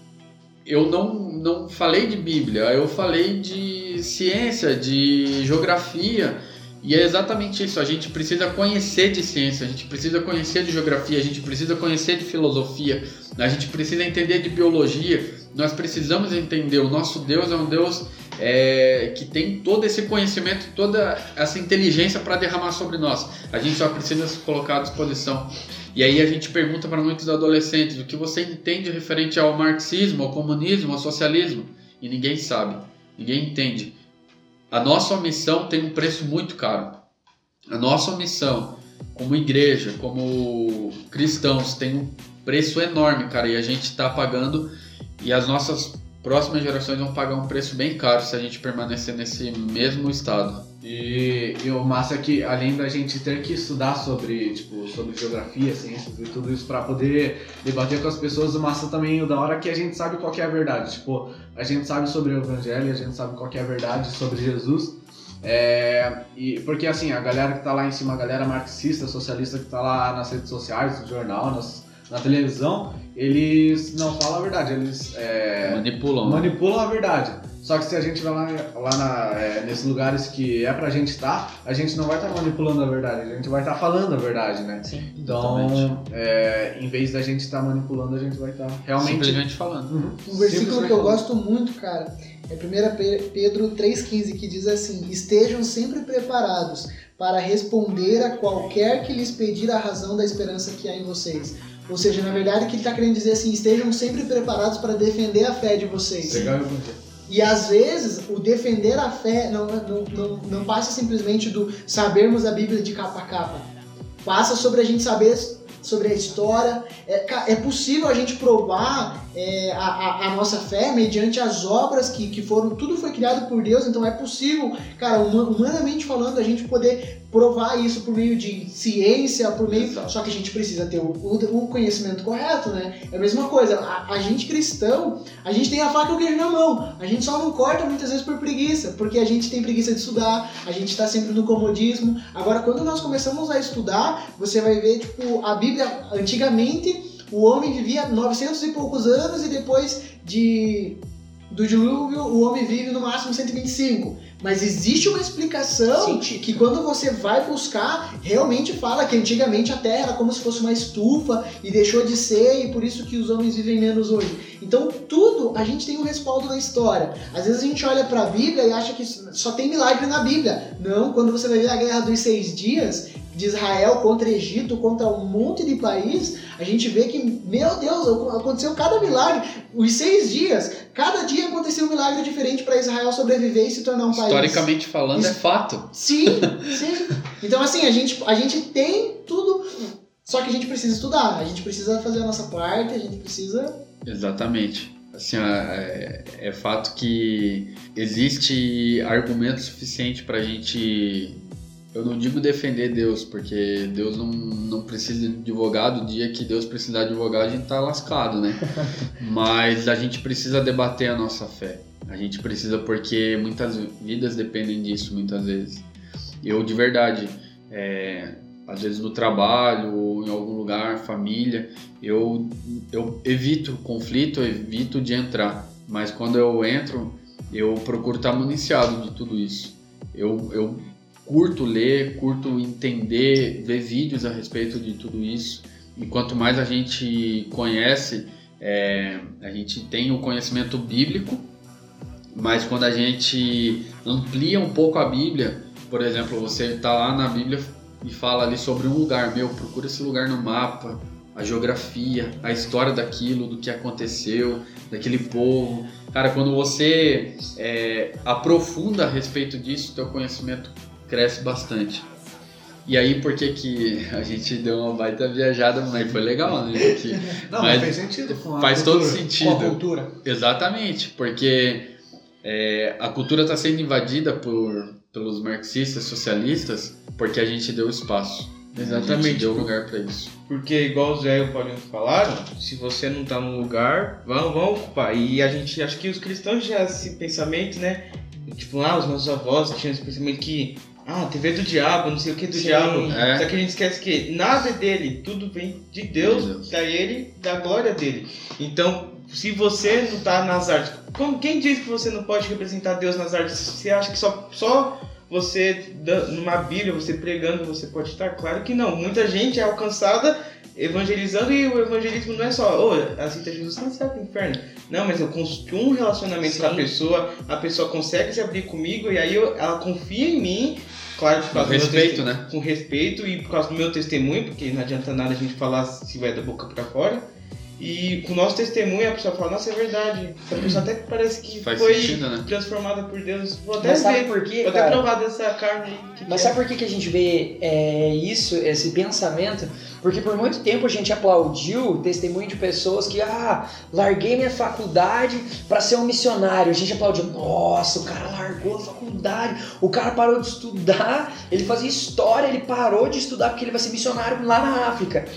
eu não, não falei de Bíblia, eu falei de ciência, de geografia. E é exatamente isso, a gente precisa conhecer de ciência, a gente precisa conhecer de geografia, a gente precisa conhecer de filosofia, a gente precisa entender de biologia, nós precisamos entender, o nosso Deus é um Deus é, que tem todo esse conhecimento, toda essa inteligência para derramar sobre nós. A gente só precisa se colocar à disposição. E aí a gente pergunta para muitos adolescentes o que você entende referente ao marxismo, ao comunismo, ao socialismo, e ninguém sabe, ninguém entende. A nossa omissão tem um preço muito caro. A nossa omissão, como igreja, como cristãos, tem um preço enorme, cara, e a gente está pagando e as nossas próximas gerações vão pagar um preço bem caro se a gente permanecer nesse mesmo estado. E, e o massa é que, além da gente ter que estudar sobre, tipo, sobre geografia, ciências e tudo isso para poder debater com as pessoas, o massa também, o da hora é que a gente sabe qual é a verdade. Tipo, a gente sabe sobre o evangelho, a gente sabe qual é a verdade sobre Jesus. É, e, porque assim, a galera que tá lá em cima, a galera marxista, socialista que tá lá nas redes sociais, no jornal, nas, na televisão, eles não falam a verdade, eles é, Manipulam. manipulam a verdade. Só que se a gente vai lá, lá na, é, nesses lugares que é pra gente estar, a gente não vai estar manipulando a verdade, a gente vai estar falando a verdade, né? Sim. Então, é, em vez da gente estar manipulando, a gente vai estar realmente. Simplesmente falando. Uhum. Um versículo que eu falando. gosto muito, cara, é 1 Pe- Pedro 3,15, que diz assim: Estejam sempre preparados para responder a qualquer que lhes pedir a razão da esperança que há em vocês. Ou seja, na verdade, o que ele está querendo dizer assim: estejam sempre preparados para defender a fé de vocês. Legal e às vezes o defender a fé não, não, não, não passa simplesmente do sabermos a Bíblia de capa a capa. Passa sobre a gente saber sobre a história. É, é possível a gente provar é, a, a- a nossa fé mediante as obras que, que foram. Tudo foi criado por Deus, então é possível, cara, huma- humanamente falando, a gente poder provar isso por meio de ciência, por meio. Exato. Só que a gente precisa ter o, o- o conhecimento correto, né? É a mesma coisa. A, a gente cristão, a gente tem a faca e o queijo na mão. A gente só não corta muitas vezes por preguiça, porque a gente tem preguiça de estudar, a gente está sempre no comodismo. Agora, quando nós começamos a estudar, você vai ver, tipo, a Bíblia, antigamente, o homem vivia 900 e poucos anos e depois de do dilúvio o homem vive no máximo 125. Mas existe uma explicação Científica. que quando você vai buscar, realmente fala que antigamente a Terra era como se fosse uma estufa e deixou de ser e por isso que os homens vivem menos hoje. Então tudo a gente tem um respaldo na história. Às vezes a gente olha para a Bíblia e acha que só tem milagre na Bíblia. Não, quando você vai ver a Guerra dos Seis Dias de Israel contra Egito, contra um monte de país, a gente vê que, meu Deus, aconteceu cada milagre. Os seis dias, cada dia aconteceu um milagre diferente para Israel sobreviver e se tornar um país. Historicamente falando, é Isso- fato. Sim, sim. Então, assim, a gente, a gente tem tudo, só que a gente precisa estudar, a gente precisa fazer a nossa parte, a gente precisa. Exatamente. Assim, é, é fato que existe argumento suficiente pra gente. Eu não digo defender Deus, porque Deus não, não precisa de advogado. O dia que Deus precisar de advogado, a gente tá lascado, né? Mas a gente precisa debater a nossa fé. A gente precisa, porque muitas vidas dependem disso, muitas vezes. Eu, de verdade, é, às vezes no trabalho ou em algum lugar, família, eu, eu evito conflito, eu evito de entrar. Mas quando eu entro, eu procuro estar municiado de tudo isso. Eu, eu curto ler, curto entender, ver vídeos a respeito de tudo isso. E quanto mais a gente conhece, é, a gente tem o conhecimento bíblico, mas quando a gente amplia um pouco a Bíblia, por exemplo, você está lá na Bíblia e fala ali sobre um lugar, meu, procura esse lugar no mapa, a geografia, a história daquilo, do que aconteceu, daquele povo. Cara, quando você é, aprofunda a respeito disso, teu conhecimento cresce bastante. E aí, por que que a gente deu uma baita viajada, mas foi legal, né? Que Não, Mas faz sentido. com a faz todo cultura. Com a sentido. cultura. Exatamente, porque é, a cultura está sendo invadida por, pelos marxistas, socialistas, porque a gente deu espaço. A Exatamente. gente deu lugar para isso. Porque, igual o Zé e o Paulinho falaram, se você não tá no lugar, vão, vão ocupar. E a gente, acho que os cristãos já esse pensamento, né? Tipo, ah, os nossos avós tinham esse pensamento que, ah, TV do diabo, não sei o que do Sim, diabo. é. Só que a gente esquece que nada é dele, tudo vem de Deus, De Deus. da ele, da glória dele. Então, se você não tá nas artes, como, quem diz que você não pode representar Deus nas artes? Você acha que só, só você, numa Bíblia, você pregando, você pode estar? Claro que não. Muita gente é alcançada evangelizando e o evangelismo não é só, ô, aceita Jesus, não sai pro inferno. Não, mas eu construo um relacionamento com a Sim. pessoa, a pessoa consegue se abrir comigo e aí eu- ela confia em mim, claro, por Com causa meu respeito, né? Com respeito e por causa do meu testemunho, porque não adianta nada a gente falar se vai da boca pra fora. E com o nosso testemunho a pessoa fala, nossa, é verdade. Essa pessoa até que parece que Faz foi sentido, né? transformada por Deus. Vou até Mas ver, por quê, vou até cara? provar dessa carne aí. que Mas que é. sabe por que, que a gente vê é, isso, esse pensamento? Porque por muito tempo a gente aplaudiu o testemunho de pessoas que, ah, larguei minha faculdade para ser um missionário. A gente aplaudiu, nossa, o cara largou a faculdade, o cara parou de estudar, ele fazia história, ele parou de estudar porque ele vai ser missionário lá na África.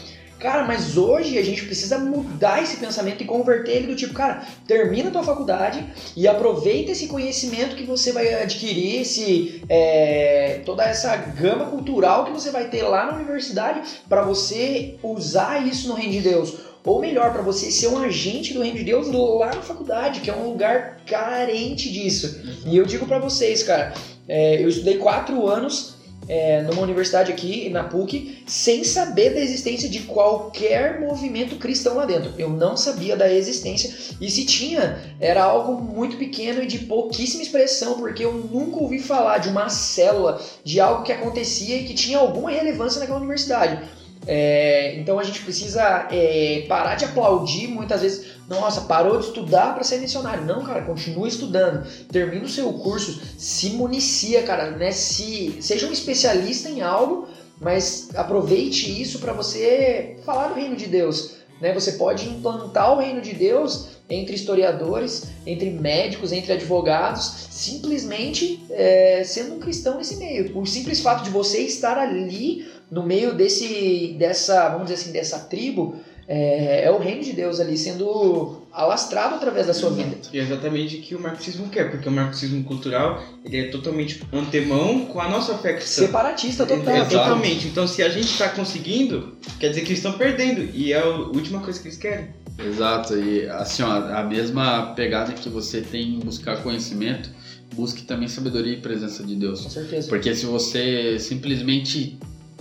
Cara, mas hoje a gente precisa mudar esse pensamento e converter ele do tipo, cara, termina a tua faculdade e aproveita esse conhecimento que você vai adquirir, esse, é, toda essa gama cultural que você vai ter lá na universidade para você usar isso no reino de Deus. Ou melhor, para você ser um agente do reino de Deus lá na faculdade, que é um lugar carente disso. E eu digo para vocês, cara, é, eu estudei quatro anos é, numa universidade aqui, na PUC, sem saber da existência de qualquer movimento cristão lá dentro. Eu não sabia da existência. E se tinha, era algo muito pequeno e de pouquíssima expressão, porque eu nunca ouvi falar de uma célula, de algo que acontecia e que tinha alguma relevância naquela universidade. É, então a gente precisa é, parar de aplaudir muitas vezes. Nossa, parou de estudar para ser missionário. Não, cara, continue estudando. Termina o seu curso, se municia, cara, né? Se, seja um especialista em algo, mas aproveite isso para você falar do reino de Deus. Né? Você pode implantar o reino de Deus entre historiadores, entre médicos, entre advogados, simplesmente é, sendo um cristão nesse meio. O simples fato de você estar ali no meio desse, dessa, vamos dizer assim, dessa tribo, é, é, o reino de Deus ali sendo alastrado através da sua vida. E é exatamente o que o marxismo quer, porque o marxismo cultural ele é totalmente antemão com a nossa fé cristã. Separatista total. É, totalmente. Então se a gente está conseguindo, quer dizer que eles estão perdendo. E é a última coisa que eles querem. Exato, e assim, ó, a mesma pegada que você tem em buscar conhecimento, busque também sabedoria e presença de Deus. Com certeza. Porque se você simplesmente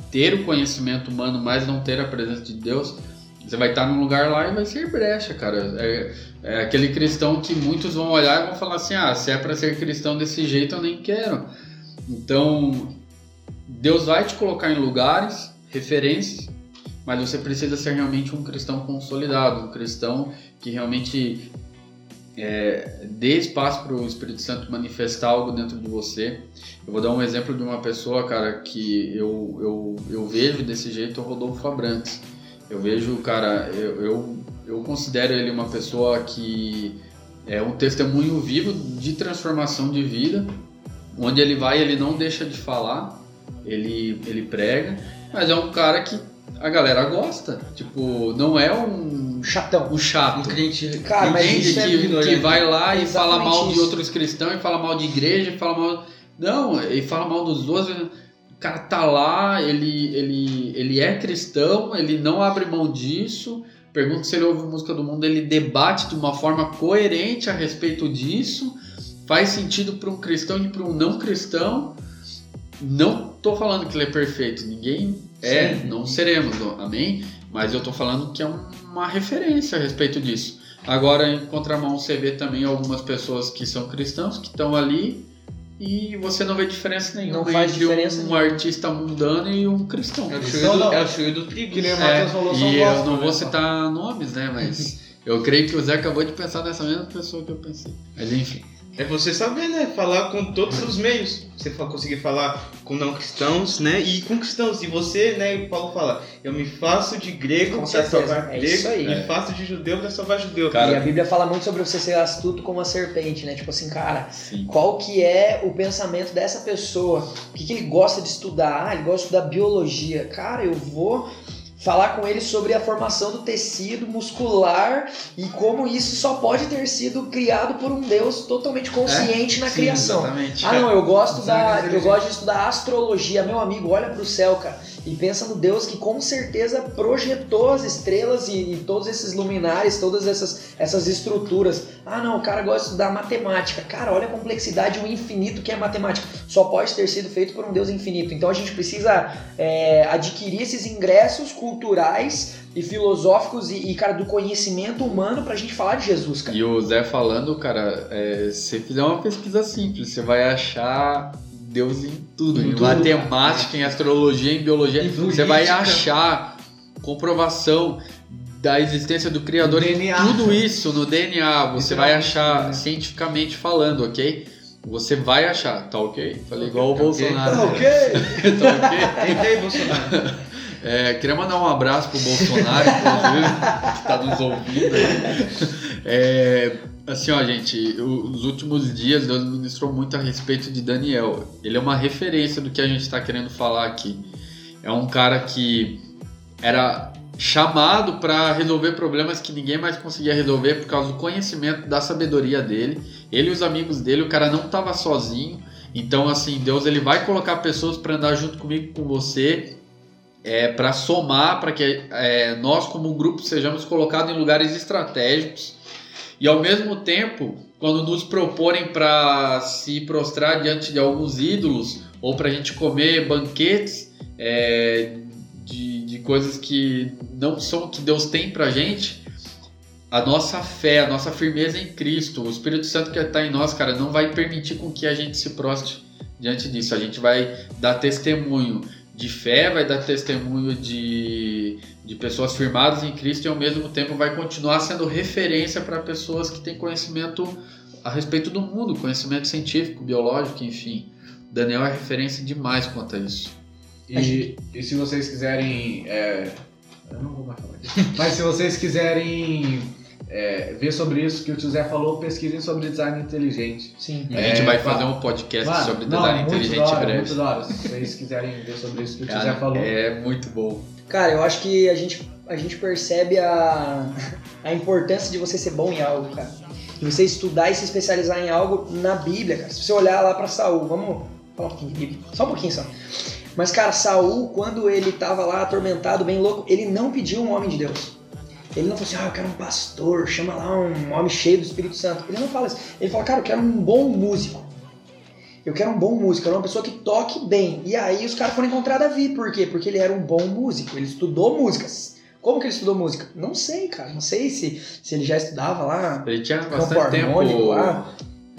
ter o conhecimento humano, mas não ter a presença de Deus, você vai estar num lugar lá e vai ser brecha, cara. É, é aquele cristão que muitos vão olhar e vão falar assim: ah, se é para ser cristão desse jeito, eu nem quero. Então, Deus vai te colocar em lugares, referências, mas você precisa ser realmente um cristão consolidado, um cristão que realmente é, dê espaço para o Espírito Santo manifestar algo dentro de você. Eu vou dar um exemplo de uma pessoa, cara, que eu, eu, eu vejo desse jeito, o Rodolfo Abrantes. Eu vejo, cara, eu, eu, eu considero ele uma pessoa que é um testemunho vivo de transformação de vida. Onde ele vai, ele não deixa de falar, ele, ele prega, mas é um cara que a galera gosta. Tipo, não é um chatão. Um chato. Um crente. Cara, mas isso é que, ignorante. que vai lá e Exatamente fala mal de isso. outros cristãos, e fala mal de igreja, e fala mal. Não, ele fala mal dos outros. O cara tá lá, ele, ele, ele é cristão, ele não abre mão disso. Pergunta se ele ouve música do mundo, ele debate de uma forma coerente a respeito disso. Faz sentido para um cristão e para um não cristão. Não tô falando que ele é perfeito, ninguém é, não seremos, amém? Mas eu tô falando que é um- uma referência a respeito disso. Agora, em contramão, você vê também algumas pessoas que são cristãos que estão ali e você não vê diferença nenhuma Não faz entre diferença um nenhuma. artista mundano e um cristão. É o chuio do, é o chuio do trigo. Que nem o É, e eu não né? vou citar nomes, né? Mas eu creio que o Zé acabou de pensar nessa mesma pessoa que eu pensei. Mas enfim. É você saber, né? Falar com todos os meios. Você conseguir falar com não cristãos, né? E com cristãos. E você, né? O Paulo fala, eu me faço de grego Com para certeza, salvar é grego. isso aí. Me faço de judeu para salvar judeu. Cara, e a Bíblia fala muito sobre você ser astuto como a serpente, né? Tipo assim, cara, Sim. qual que é o pensamento dessa pessoa? O que, que ele gosta de estudar? Ah, ele gosta de estudar biologia. Cara, eu vou falar com ele sobre a formação do tecido muscular e como isso só pode ter sido criado por um Deus totalmente consciente na Sim, criação. Exatamente. Ah, não, eu gosto Sabe, da, eu gosto de estudar astrologia. Meu amigo, olha pro céu, cara, e pensa no Deus que com certeza projetou as estrelas e, e todos esses luminares, todas essas, essas estruturas. Ah, não, o cara gosta de estudar matemática. Cara, olha a complexidade, o infinito que é matemática. Só pode ter sido feito por um Deus infinito. Então a gente precisa é, adquirir esses ingressos culturais e filosóficos e, e, cara, do conhecimento humano pra gente falar de Jesus, cara. E o Zé falando, cara, é, se fizer uma pesquisa simples, você vai achar Deus em tudo. Em Em, tudo. matemática, em astrologia, em biologia. Em você vai achar comprovação da existência do Criador em tudo isso no DNA. Você vai achar né? cientificamente falando, ok? Você vai achar, tá ok? Falei igual o Tá. Bolsonaro. Tá ok? tá ok? Tentei, Bolsonaro. É, queria mandar um abraço pro Bolsonaro, inclusive, que tá nos ouvindo. aí. É, assim, ó, gente, os últimos dias Deus ministrou muito a respeito de Daniel. Ele é uma referência do que a gente tá querendo falar aqui. É um cara que era chamado para resolver problemas que ninguém mais conseguia resolver por causa do conhecimento, da sabedoria dele. Ele e os amigos dele, o cara não estava sozinho. Então, assim, Deus ele vai colocar pessoas para andar junto comigo, com você, é, para somar, para que é, nós, como grupo, sejamos colocados em lugares estratégicos. E ao mesmo tempo, quando nos proporem para se prostrar diante de alguns ídolos ou para a gente comer banquetes é, de, de coisas que não são o que Deus tem para gente, a nossa fé, a nossa firmeza em Cristo, o Espírito Santo que está em nós, cara, não vai permitir com que a gente se prostre diante disso. A gente vai dar testemunho de fé, vai dar testemunho de, de pessoas firmadas em Cristo e ao mesmo tempo vai continuar sendo referência para pessoas que têm conhecimento a respeito do mundo, conhecimento científico, biológico, enfim. Daniel é referência demais quanto a isso. E, e se vocês quiserem. é, eu não vou mais falar. Mas se vocês quiserem é, ver sobre isso que o Tio Zé falou, pesquisem sobre design inteligente. Sim. A gente É, vai fa- fazer um podcast Mano, sobre não, design muito inteligente da hora, em breve. Muito da hora. Se vocês quiserem ver sobre isso que o Tio Zé falou. é muito bom. Cara, eu acho que a gente, a gente percebe a, a importância de você ser bom em algo, cara. De você estudar e se especializar em algo na Bíblia, cara. Se você olhar lá pra Saul, vamos falar um pouquinho de Bíblia, só um pouquinho só. Mas, cara, Saul, quando ele tava lá atormentado, bem louco, ele não pediu um homem de Deus. Ele não falou assim, ah, eu quero um pastor, chama lá um homem cheio do Espírito Santo. Ele não fala isso. Ele fala, cara, eu quero um bom músico. Eu quero um bom músico, eu quero uma pessoa que toque bem. E aí os caras foram encontrar Davi. Por quê? Porque ele era um bom músico. Ele estudou músicas. Como que ele estudou música? Não sei, cara. Não sei se, se ele já estudava lá, Ele tinha bastante tempo. lá.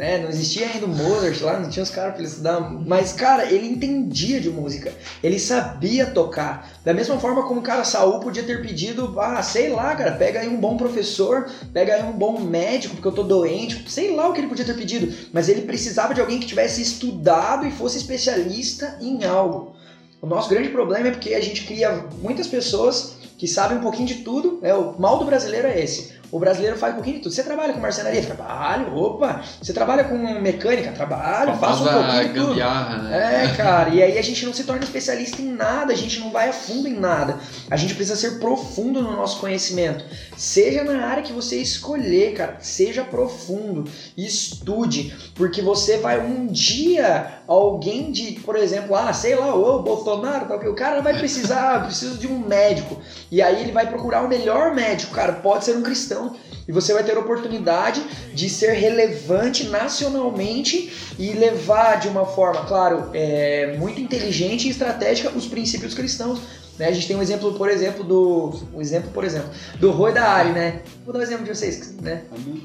Né? Não existia ainda o Mozart lá, não tinha os caras pra ele estudar. Mas, cara, ele entendia de música. Ele sabia tocar. Da mesma forma como o cara Saul podia ter pedido, ah, sei lá, cara, pega aí um bom professor, pega aí um bom médico, porque eu tô doente. Sei lá o que ele podia ter pedido. Mas ele precisava de alguém que tivesse estudado e fosse especialista em algo. O nosso grande problema é porque a gente cria muitas pessoas que sabem um pouquinho de tudo. Né? O mal do brasileiro é esse. O brasileiro faz um pouquinho de tudo. Você trabalha com marcenaria? Trabalho. Opa! Você trabalha com mecânica? Trabalho. Faço um pouquinho de tudo. né? É, cara, e aí a gente não se torna especialista em nada, a gente não vai a fundo em nada. A gente precisa ser profundo no nosso conhecimento. Seja na área que você escolher, cara, seja profundo, estude, porque você vai um dia alguém de, por exemplo, ah, sei lá, o Bolsonaro, tal, que o cara vai precisar, preciso de um médico. E aí ele vai procurar o melhor médico, cara, pode ser um cristão. E você vai ter a oportunidade de ser relevante nacionalmente e levar de uma forma, claro, é, muito inteligente e estratégica os princípios cristãos. Né? A gente tem um exemplo, por exemplo, do. Um exemplo, por exemplo, do Rui da Ari, né? Vou dar um exemplo de vocês, né?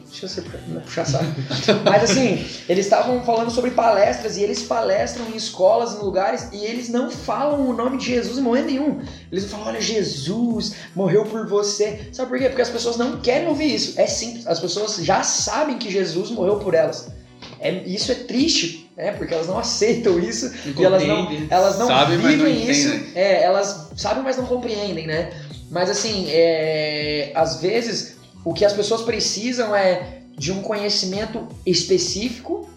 Deixa eu ser, não puxar saco. Mas assim, eles estavam falando sobre palestras e eles palestram em escolas, em lugares, e eles não falam o nome de Jesus em momento nenhum. Eles não falam, olha, Jesus morreu por você. Sabe por quê? Porque as pessoas não querem ouvir isso. É simples. As pessoas já sabem que Jesus morreu por elas. É, isso é triste, né? Porque elas não aceitam isso e elas não, elas não Sabem, mas não vivem isso. É, elas sabem, mas não compreendem, né? Mas assim, é, às vezes o que as pessoas precisam é de um conhecimento específico,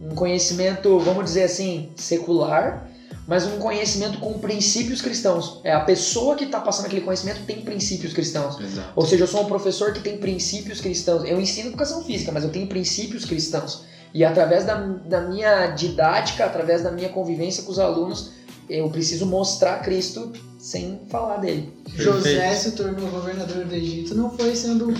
um conhecimento, vamos dizer assim, secular, mas um conhecimento com princípios cristãos. É a pessoa que está passando aquele conhecimento tem princípios cristãos. Exato. Ou seja, eu sou um professor que tem princípios cristãos. Eu ensino educação física, mas eu tenho princípios cristãos. E através da, da minha didática, através da minha convivência com os alunos, eu preciso mostrar Cristo sem falar dele. José Perfeito. se tornou governador do Egito não foi sendo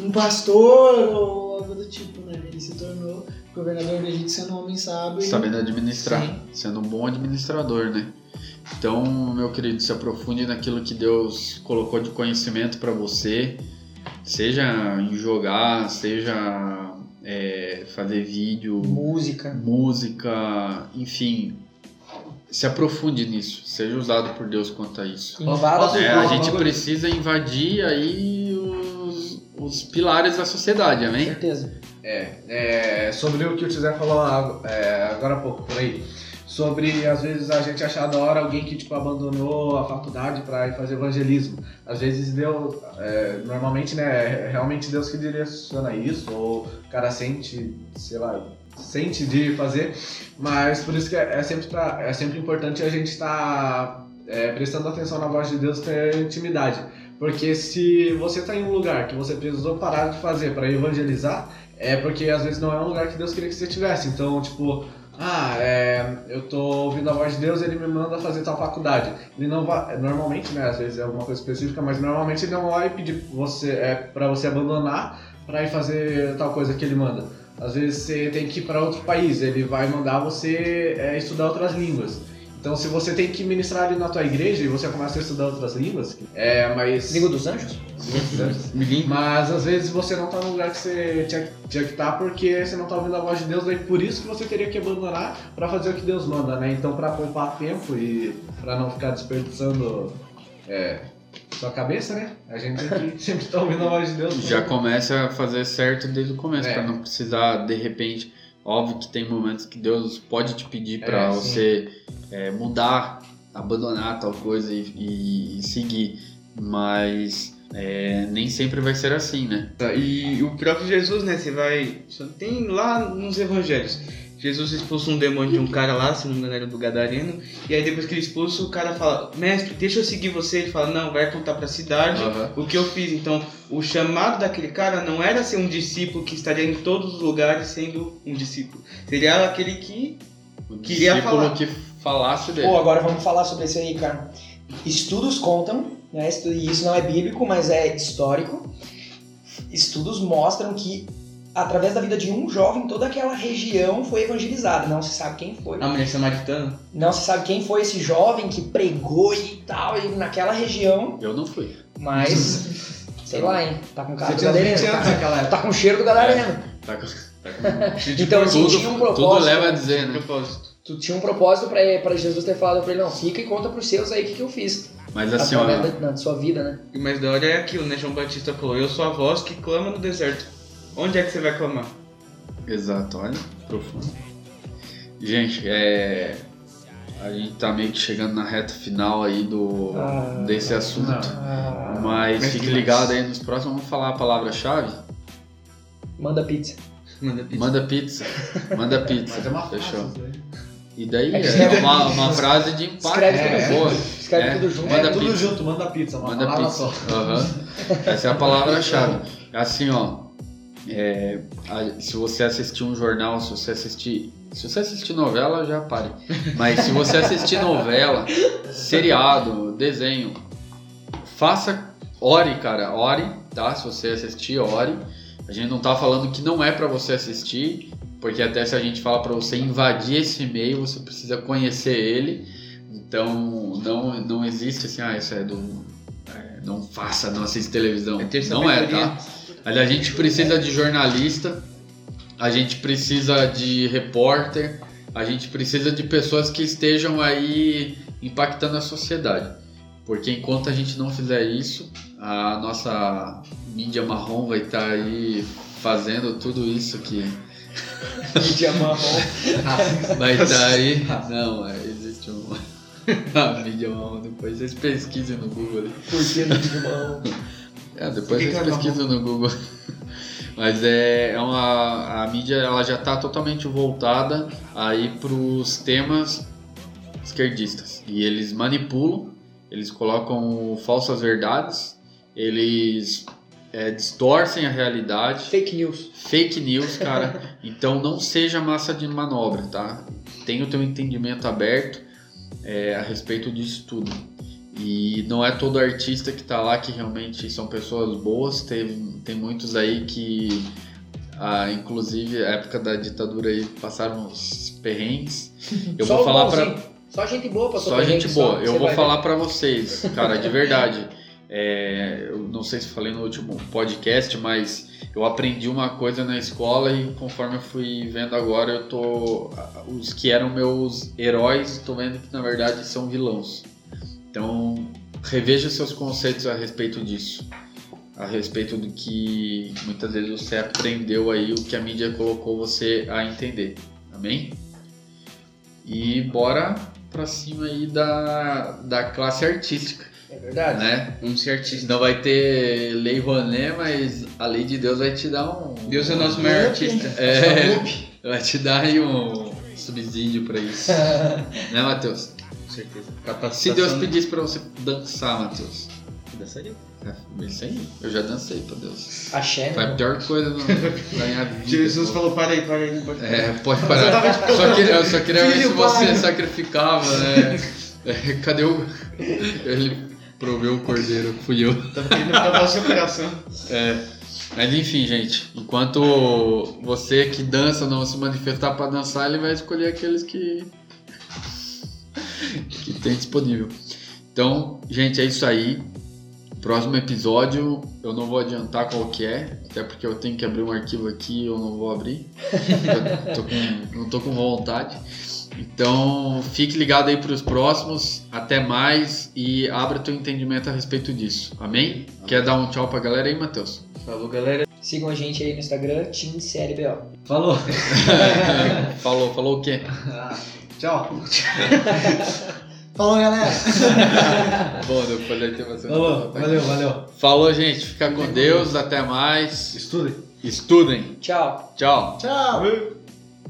um pastor ou algo do tipo, né? Ele se tornou governador do Egito sendo um homem sábio. e- Sabendo administrar, Sim. sendo um bom administrador, né? Então, meu querido, se aprofunde naquilo que Deus colocou de conhecimento para você, seja em jogar, seja é, fazer vídeo, Música. música, enfim, se aprofunde nisso, seja usado por Deus quanto a isso. Invada. É, a gente bagulho? precisa invadir aí os, os pilares da sociedade, Com amém? certeza. É, é, sobre o que o Tizé falou ag- é, agora há pouco, por aí. Sobre, às vezes, a gente achar da hora alguém que, tipo, abandonou a faculdade para ir fazer evangelismo. Às vezes, Deus, é, normalmente, né, é realmente Deus que direciona isso, ou o cara sente, sei lá, sente de fazer, mas por isso que é, é sempre, pra- é sempre importante a gente estar prestando atenção na voz de Deus, ter intimidade. Porque se você tá em um lugar que você precisou parar de fazer para evangelizar, é porque às vezes não é um lugar que Deus queria que você estivesse. Então, tipo, ah, é, eu tô ouvindo a voz de Deus, ele me manda fazer tal faculdade. Ele não vai, normalmente, né, às vezes é alguma coisa específica, mas normalmente ele não vai pedir você, é, para você abandonar para ir fazer tal coisa que ele manda. Às vezes você tem que ir para outro país, ele vai mandar você é, estudar outras línguas. Então, se você tem que ministrar ali na tua igreja e você começa a estudar outras línguas, é, mas... Língua dos Anjos? Mas às vezes você não tá no lugar que você tinha, tinha que estar porque você não tá ouvindo a voz de Deus, daí por isso que você teria que abandonar para fazer o que Deus manda, né? Então, para poupar tempo e para não ficar desperdiçando é, sua cabeça, né? A gente tem que sempre tá ouvindo a voz de Deus. Já começa a fazer certo desde o começo, É. pra não precisar, de repente. Óbvio que tem momentos que Deus pode te pedir pra É, você é, mudar, abandonar tal coisa e, e- e seguir, mas é, nem sempre vai ser assim, né? E o próprio Jesus, né? Você vai. só Tem lá nos evangelhos. Jesus expulsa um demônio de um cara lá, se não me engano era do Gadareno. E aí depois que ele expulsa, o cara fala, mestre, deixa eu seguir você. Ele fala, não, vai contar pra cidade Aham. o que eu fiz. Então, o chamado daquele cara não era ser um discípulo que estaria em todos os lugares sendo um discípulo. Seria aquele que. O Queria falar. que falasse dele. Pô, agora vamos falar sobre isso aí, cara. Estudos contam, né? E isso não é bíblico, mas é histórico. Estudos mostram que através da vida de um jovem, toda aquela região foi evangelizada. Não se sabe quem foi. A mulher samaritana. Não se sabe quem foi esse jovem que pregou e tal, e naquela região, Eu não fui. mas. sei lá, hein? Tá com cara Você do tinha 20 gadareno. anos Tá, tá com cheiro do gadareno. Tá com- tá com- Então, assim, tudo, tinha um tudo propósito. leva a dizer, né? Propósito. Tu tinha um propósito pra, pra Jesus ter falado pra ele, não, fica e conta pros seus aí o que, que eu fiz. Mas assim, ó, da, da sua vida, né? O mais da hora é aquilo, né? João Batista falou, eu sou a voz que clama no deserto. Onde é que você vai clamar? Exato, olha, profundo. Gente, é. A gente tá meio que chegando na reta final aí do Ah. desse assunto. Ah, Mas Mas fique que ligado aí nos próximos, vamos falar a palavra-chave. manda pizza. Manda pizza. Manda pizza. Manda pizza. Mas é uma frase, Fechou. E daí É é uma, uma frase de impacto. Escreve tudo Boa. junto. Escreve É, tudo junto. Manda é, tudo pizza. junto, manda pizza, uma Manda palavra pizza. só. Aham. Essa é a palavra-chave. Assim, ó. É, a- se você assistir um jornal, se você assistir. Se você assistir novela, já pare. Mas se você assistir novela, seriado, desenho, faça. Ore, cara, ore, tá? Se você assistir, ore. A gente não tá falando que não é pra você assistir, porque até se a gente fala pra você invadir esse meio, você precisa conhecer ele. Então, não, não existe assim, ah, isso é do. é, não faça, não assiste televisão. É não é, tá? A gente precisa de jornalista, a gente precisa de repórter, a gente precisa de pessoas que estejam aí impactando a sociedade. Porque enquanto a gente não fizer isso, a nossa mídia marrom vai estar aí fazendo tudo isso que Mídia marrom. vai estar aí. Não, é, existe um. A mídia marrom, depois vocês pesquisem no Google. Por que mídia marrom? É, depois vocês é pesquisam no Google. Mas é, é uma a mídia ela já está totalmente voltada aí para os temas esquerdistas e eles manipulam, eles colocam falsas verdades, eles é, distorcem a realidade, Fake news. fake news, cara. então não seja massa de manobra, tá? Tenha o teu entendimento aberto é, a respeito disso tudo. E não é todo artista que tá lá que realmente são pessoas boas. Tem, tem muitos aí que, ah, inclusive, a época da ditadura aí passaram uns perrengues. Eu Só vou falar pra, bonzinho. Só gente boa passou só perrengue, gente boa. só, Eu você vou falar pra vocês, cara, de verdade. É, eu não sei se falei no último podcast, mas eu aprendi uma coisa na escola e conforme eu fui vendo agora, eu tô. Os que eram meus heróis, tô vendo que na verdade são vilãos. Então, reveja seus conceitos a respeito disso. A respeito do que muitas vezes você aprendeu aí, o que a mídia colocou você a entender. Amém? E bora pra cima aí da, da classe artística, É verdade. né? Vamos ser artistas. Não vai ter lei Rouanet, mas a lei de Deus vai te dar um... Deus é o nosso maior artista. É, vai te dar aí um subsídio pra isso. né, Matheus? Certeza. Se Capacitação. Deus pedisse pra você dançar, Matheus, Dançaria. É isso aí. Eu já dancei, pra Deus. Axé, Foi a né? pior coisa no- da minha vida. Jesus falou, para aí, para aí, não pode É, pode parar. Só queria, eu só queria ver se você sacrificava, né? É, cadê o. Ele proveu o cordeiro, fui eu. Tava querendo o seu coração. É. Mas enfim, gente, enquanto você que dança não se manifestar pra dançar, ele vai escolher aqueles que. que tem disponível. Então, gente, é isso aí. Próximo episódio, eu não vou adiantar qual que é, até porque eu tenho que abrir um arquivo aqui e eu não vou abrir. Eu tô com- não tô com vontade. Então, fique ligado aí para os próximos. Até mais e abra teu entendimento a respeito disso. Amém? Quer dar um tchau pra galera aí, Matheus? Falou, galera. Sigam a gente aí no Instagram, Team CLBO. Falou. falou, falou o quê? Tchau. Falou, galera. Bom, depois vai ter bastante. Falou. Valeu, valeu. Falou, gente. Fica com Deus. Até mais. Estudem. Estudem. Tchau. Tchau. Tchau.